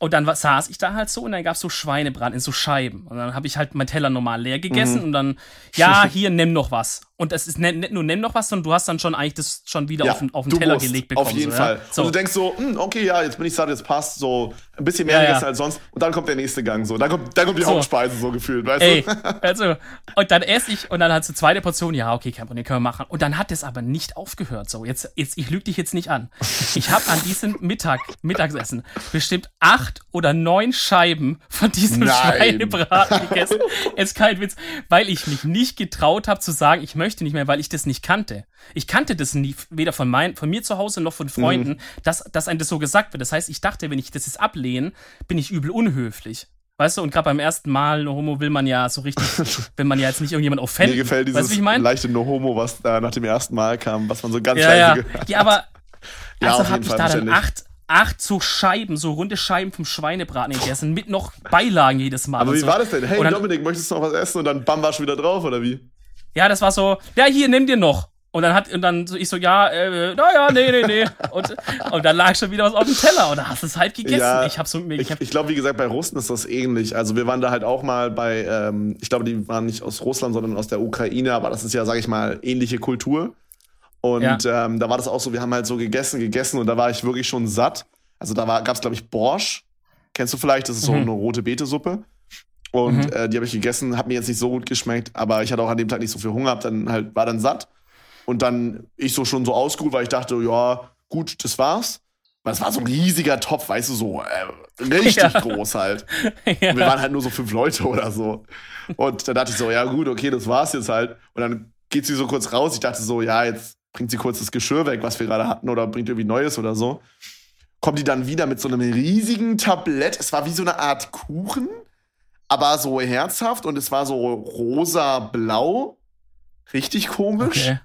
Und dann saß ich da halt so und dann gab es so Schweinebraten in so Scheiben. Und dann habe ich halt meinen Teller normal leer gegessen Mhm. und dann, ja, hier, nimm noch was. Und das ist nicht, nicht nur nimm noch was, sondern du hast dann schon eigentlich das schon wieder Ja, auf, den- auf den du Teller musst, gelegt bekommen. Auf jeden so, Fall. Ja? So. Und du denkst so, hm, okay, ja, jetzt bin ich satt, jetzt passt so ein bisschen mehr Ja, als sonst. Und dann kommt der nächste Gang so. Dann kommt, dann kommt die So. Hauptspeise so gefühlt, weißt Ey, du? also, und dann esse ich und dann hat sie zweite Portion, ja, okay, kein Problem, können wir machen. Und dann hat es aber nicht aufgehört. So, jetzt, jetzt ich lüge dich jetzt nicht an. Ich habe an diesem Mittag, Mittagessen bestimmt acht oder neun Scheiben von diesem Nein. Schweinebraten gegessen. Jetzt kein Witz, weil ich mich nicht getraut habe zu sagen, ich möchte nicht mehr, weil ich das nicht kannte. Ich kannte das nie, weder von, mein, von mir zu Hause noch von Freunden, Mhm. dass, dass einem das so gesagt wird. Das heißt, ich dachte, wenn ich das jetzt ablehne, bin ich übel unhöflich. Weißt du, und gerade beim ersten Mal eine Homo will man ja so richtig, will man ja jetzt nicht irgendjemand Mir offenden. gefällt weißt du, dieses wie ich meine? leichte No-Homo, was da nach dem ersten Mal kam, was man so ganz Ja, ja. gehört Ja, aber Ja, also habe ich da dann acht, acht so Scheiben, so runde Scheiben vom Schweinebraten gegessen, mit noch Beilagen jedes Mal. Aber wie so. war das denn? Hey dann- Dominik, möchtest du noch was essen? Und dann bam, warst du wieder drauf, oder wie? Ja, das war so, ja, hier, nimm dir noch. Und dann hat, und dann so, ich so, ja, äh, naja, nee, nee, nee. Und, und dann lag schon wieder was auf dem Teller und da hast du es halt gegessen. Ja, ich hab so, mir, ich Ich, ich glaube, wie gesagt, bei Russen ist das ähnlich. Also wir waren da halt auch mal bei, ähm, ich glaube, die waren nicht aus Russland, sondern aus der Ukraine, aber das ist ja, sage ich mal, ähnliche Kultur. Und ähm, da war das auch so, wir haben halt so gegessen, gegessen und da war ich wirklich schon satt. Also da gab es, glaube ich, Borsch. Kennst du vielleicht? Das ist so Mhm. eine rote Betesuppe. Und Mhm. äh, die habe ich gegessen, hat mir jetzt nicht so gut geschmeckt, aber ich hatte auch an dem Tag nicht so viel Hunger, hab dann halt, war dann satt. Und dann ich so schon so ausgeruht, weil ich dachte, ja, gut, das war's. Weil es war so ein riesiger Topf, weißt du, so äh, richtig Ja. groß halt. ja. Und wir waren halt nur so fünf Leute oder so. Und dann dachte ich so, ja gut, okay, das war's jetzt halt. Und dann geht sie so kurz raus. Ich dachte so, ja, jetzt bringt sie kurz das Geschirr weg, was wir gerade hatten, oder bringt irgendwie Neues oder so. Kommt die dann wieder mit so einem riesigen Tablett. Es war wie so eine Art Kuchen, aber so herzhaft und es war so rosa-blau. Richtig komisch. Okay.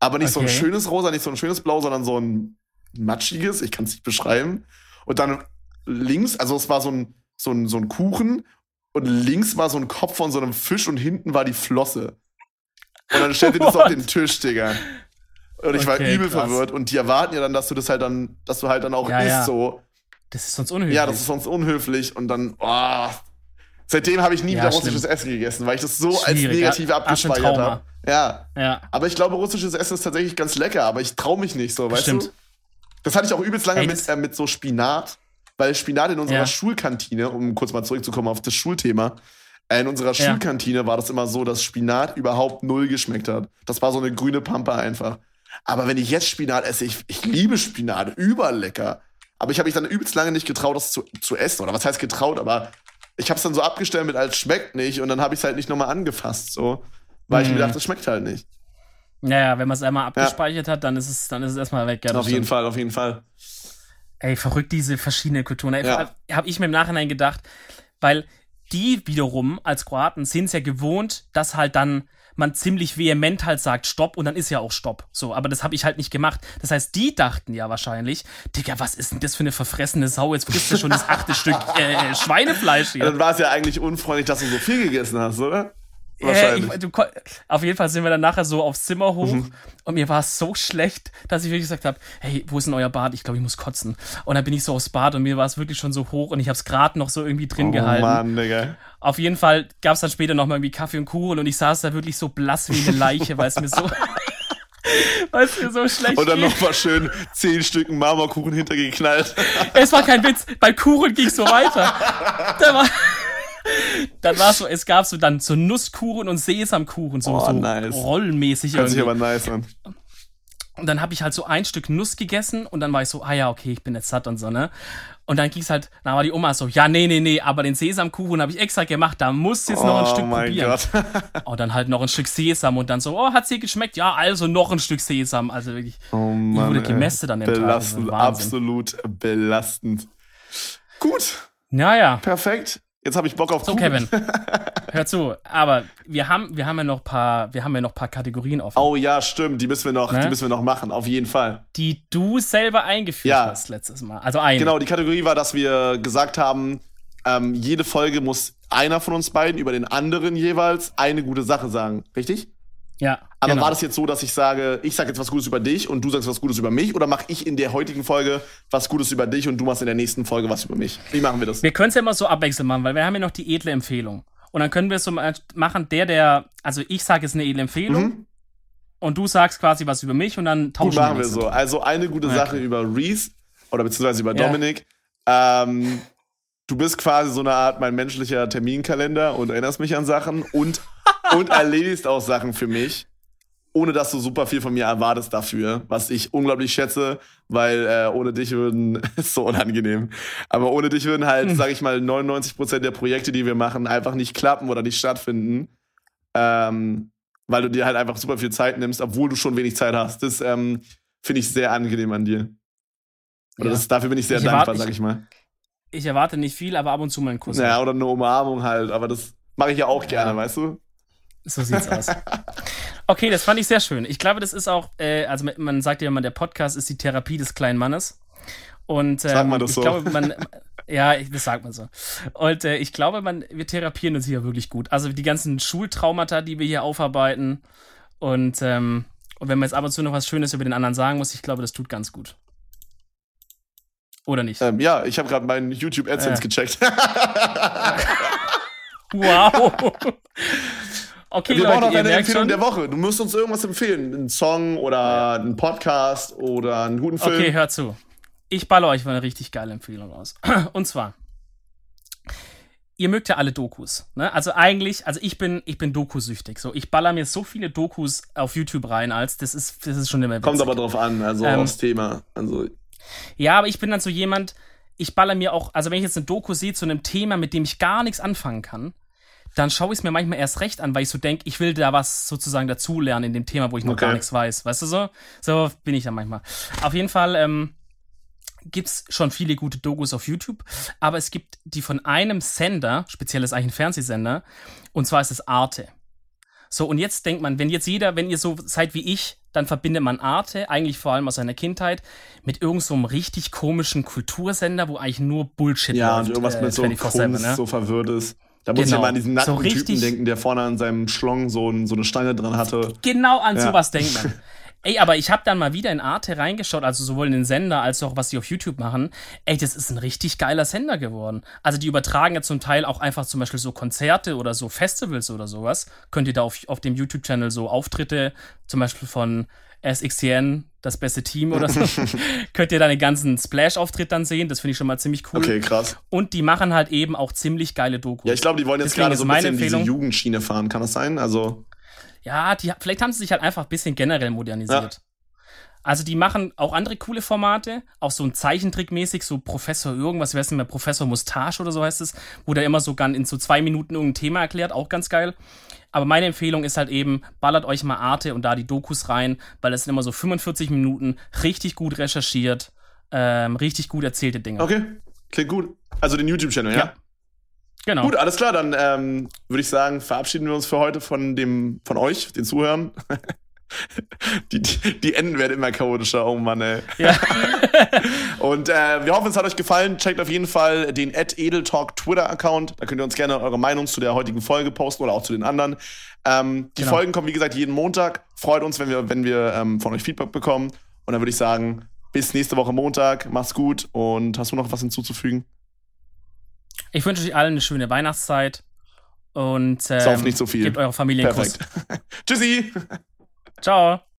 Aber nicht so ein Okay. schönes Rosa, nicht so ein schönes Blau, sondern so ein matschiges, ich kann es nicht beschreiben. Und dann links, also es war so ein, so ein, so ein Kuchen und links war so ein Kopf von so einem Fisch und hinten war die Flosse. Und dann stellt ihr das auf den Tisch, Digga. Und ich war Okay, übel krass. verwirrt. Und die erwarten ja dann, dass du das halt dann, dass du halt dann auch Ja, isst ja. so. Das ist sonst unhöflich. Ja, das ist sonst unhöflich. Und dann, oh. Seitdem habe ich nie Ja, wieder schlimm. russisches Essen gegessen, weil ich das so als Schwierig. negativ Ja, abgespeichert habe. Ja. ja. Aber ich glaube, russisches Essen ist tatsächlich ganz lecker, aber ich traue mich nicht so, weißt Stimmt. du? Das hatte ich auch übelst lange Ey, mit, äh, mit so Spinat, weil Spinat in unserer Ja. Schulkantine, um kurz mal zurückzukommen auf das Schulthema, äh, in unserer Ja. Schulkantine war das immer so, dass Spinat überhaupt null geschmeckt hat. Das war so eine grüne Pampe einfach. Aber wenn ich jetzt Spinat esse, ich, ich liebe Spinat, überlecker. Aber ich habe mich dann übelst lange nicht getraut, das zu, zu essen. Oder was heißt getraut, aber ich habe es dann so abgestellt mit, als schmeckt nicht. Und dann habe ich es halt nicht nochmal angefasst, so. Weil ich Mhm. mir dachte, das schmeckt halt nicht. Naja, wenn man es einmal abgespeichert hat, dann ist es, dann ist es erstmal weg. Ja, auf jeden stimmt. Fall, auf jeden Fall. Ey, verrückt diese verschiedenen Kulturen. Ey, Ja. Habe ich mir im Nachhinein gedacht, weil die wiederum als Kroaten sind es ja gewohnt, dass halt dann man ziemlich vehement halt sagt Stopp und dann ist ja auch Stopp. So, aber das habe ich halt nicht gemacht. Das heißt, die dachten ja wahrscheinlich, Digga, was ist denn das für eine verfressene Sau? Jetzt frisst du schon das achte Stück äh, Schweinefleisch hier. Dann war es ja eigentlich unfreundlich, dass du so viel gegessen hast, oder? Äh, Wahrscheinlich. ich, du, auf jeden Fall sind wir dann nachher so aufs Zimmer hoch Mhm. und mir war es so schlecht, dass ich wirklich gesagt habe, hey, wo ist denn euer Bad? Ich glaube, ich muss kotzen. Und dann bin ich so aufs Bad und mir war es wirklich schon so hoch und ich habe es gerade noch so irgendwie drin oh gehalten. Mann, Digga. Auf jeden Fall gab es dann später noch mal irgendwie Kaffee und Kuchen und ich saß da wirklich so blass wie eine Leiche, weil es mir so, weil es mir so schlecht Und dann ging. noch mal schön zehn Stücken Marmorkuchen hintergeknallt. Es war kein Witz, beim Kuchen ging so weiter. Da war, dann war so, es gab so dann so Nusskuchen und Sesamkuchen, so, Oh, so nice. rollenmäßig Hört sich aber nice an. Und dann habe ich halt so ein Stück Nuss gegessen und dann war ich so, ah ja, okay, ich bin jetzt satt und so, ne? Und dann ging's halt, dann war die Oma so, ja, nee, nee, nee, aber den Sesamkuchen habe ich extra gemacht, da muss jetzt noch ein oh Stück mein probieren. Gott. Und dann halt noch ein Stück Sesam und dann so, oh, hat's dir geschmeckt? Ja, also noch ein Stück Sesam. Also wirklich, Oh Mann. wurde ey. gemästet an dem Tag. Belastend, Also absolut belastend. Gut, naja. perfekt. Jetzt habe ich Bock auf So. Kevin, hör zu. Aber wir haben, wir haben ja noch paar, wir haben ja noch paar Kategorien offen, Oh ja, stimmt. Die müssen wir noch, Ne? die müssen wir noch machen. Auf jeden Fall. die du selber eingeführt Ja. hast letztes Mal. Also eine. Genau, die Kategorie war, dass wir gesagt haben, ähm, jede Folge muss einer von uns beiden über den anderen jeweils eine gute Sache sagen. Richtig? Ja. Aber genau. war das jetzt so, dass ich sage, ich sage jetzt was Gutes über dich und du sagst was Gutes über mich? Oder mache ich in der heutigen Folge was Gutes über dich und du machst in der nächsten Folge was über mich? Wie machen wir das? Wir können es ja immer so abwechselnd machen, weil wir haben ja noch die edle Empfehlung. Und dann können wir es so ma- machen, der, der, also ich sage jetzt eine edle Empfehlung Mhm. und du sagst quasi was über mich und dann Gut, tauschen machen wir so. Also eine gute Ja, Sache okay. über Reese oder beziehungsweise über Ja. Dominik. Ähm, du bist quasi so eine Art mein menschlicher Terminkalender und erinnerst mich an Sachen und, und erledigst auch Sachen für mich, ohne dass du super viel von mir erwartest dafür, was ich unglaublich schätze, weil äh, ohne dich würden, ist so unangenehm, aber ohne dich würden halt, Hm. sag ich mal, 99% der Projekte, die wir machen, einfach nicht klappen oder nicht stattfinden. Ähm, weil du dir halt einfach super viel Zeit nimmst, obwohl du schon wenig Zeit hast. Das ähm, finde ich sehr angenehm an dir. Oder Ja. das, dafür bin ich sehr Ich dankbar, erwarte- sag ich mal. Ich erwarte nicht viel, aber ab und zu mal einen Kuss. Ja, oder eine Umarmung halt, aber das mache ich ja auch gerne, Ja. weißt du? So sieht's aus. Okay, das fand ich sehr schön. Ich glaube, das ist auch, äh, also man sagt ja immer, der Podcast ist die Therapie des kleinen Mannes. Und ähm, Sag mal das ich so. glaube, man, ja, das sagt man so. Und äh, ich glaube, man, wir therapieren uns hier wirklich gut. Also die ganzen Schultraumata, die wir hier aufarbeiten. Und, ähm, und wenn man jetzt ab und zu noch was Schönes über den anderen sagen muss, ich glaube, das tut ganz gut. Oder nicht? Ähm, ja, ich habe gerade meinen YouTube AdSense Äh. gecheckt. Wow! Okay, Wir brauchen Leute, noch ihr eine Empfehlung schon. der Woche. Du musst uns irgendwas empfehlen. Einen Song oder einen Podcast oder einen guten Film. Okay, hört zu. Ich baller euch mal eine richtig geile Empfehlung raus. Und zwar, ihr mögt ja alle Dokus, ne? Also eigentlich, also ich bin, ich bin Dokusüchtig. So, ich baller mir so viele Dokus auf YouTube rein, als das ist, das ist schon immer witzig. Kommt aber drauf an, also Ähm, aufs Thema. Also, Ja, aber ich bin dann so jemand, ich baller mir auch, also wenn ich jetzt eine Doku sehe zu einem Thema, mit dem ich gar nichts anfangen kann, dann schaue ich es mir manchmal erst recht an, weil ich so denke, ich will da was sozusagen dazulernen in dem Thema, wo ich noch Okay. gar nichts weiß. Weißt du so? So bin ich dann manchmal. Auf jeden Fall ähm, gibt's schon viele gute Dokus auf YouTube, aber es gibt die von einem Sender, speziell ist eigentlich ein Fernsehsender, und zwar ist es Arte. So, und jetzt denkt man, wenn jetzt jeder, wenn ihr so seid wie ich, dann verbindet man Arte, eigentlich vor allem aus seiner Kindheit, mit irgendeinem so richtig komischen Kultursender, wo eigentlich nur Bullshit ja, läuft. und irgendwas mit so Kunst ne? so verwirrt ist. Da muss ich Genau. immer an diesen nackten So Typen denken, der vorne an seinem Schlong so, ein, so eine Steine dran hatte. Genau an Ja. sowas denkt man. Ey, aber ich habe dann mal wieder in Arte reingeschaut, also sowohl in den Sender als auch was sie auf YouTube machen. Ey, das ist ein richtig geiler Sender geworden. Also die übertragen ja zum Teil auch einfach zum Beispiel so Konzerte oder so Festivals oder sowas. Könnt ihr da auf, auf dem YouTube-Channel so Auftritte, zum Beispiel von SXTN, das beste Team oder so, könnt ihr da den ganzen Splash-Auftritt dann sehen. Das finde ich schon mal ziemlich cool. Okay, krass. Und die machen halt eben auch ziemlich geile Dokus. Ja, ich glaube, die wollen jetzt Deswegen gerade so ein bisschen diese Empfehlung- Jugendschiene fahren. Kann das sein? Also, Ja, die, vielleicht haben sie sich halt einfach ein bisschen generell modernisiert. Also die machen auch andere coole Formate, auch so ein Zeichentrickmäßig, so Professor irgendwas, wer ist denn mehr, Professor Mustache oder so heißt es, wo der immer so ganz in so zwei Minuten irgendein Thema erklärt, auch ganz geil. Aber meine Empfehlung ist halt eben, ballert euch mal Arte und da die Dokus rein, weil das sind immer so 45 Minuten, richtig gut recherchiert, ähm, richtig gut erzählte Dinge. okay. Klingt gut. Also den YouTube-Channel, ja? Ja. Genau. Gut, alles klar, dann ähm, würde ich sagen, verabschieden wir uns für heute von dem, von euch, den Zuhörern. die, die, die Enden werden immer chaotischer, oh Mann, ey. Ja. Und äh, wir hoffen, es hat euch gefallen. Checkt auf jeden Fall den Edeltalk Twitter-Account. Da könnt ihr uns gerne eure Meinung zu der heutigen Folge posten oder auch zu den anderen. Ähm, die Genau. Folgen kommen, wie gesagt, jeden Montag. Freut uns, wenn wir, wenn wir ähm, von euch Feedback bekommen. Und dann würde ich sagen, bis nächste Woche Montag. Macht's gut. Und hast du noch was hinzuzufügen? Ich wünsche euch allen eine schöne Weihnachtszeit und ähm, Sauft nicht so viel. gebt eurer Familie einen Kuss. Perfekt. Tschüssi! Ciao.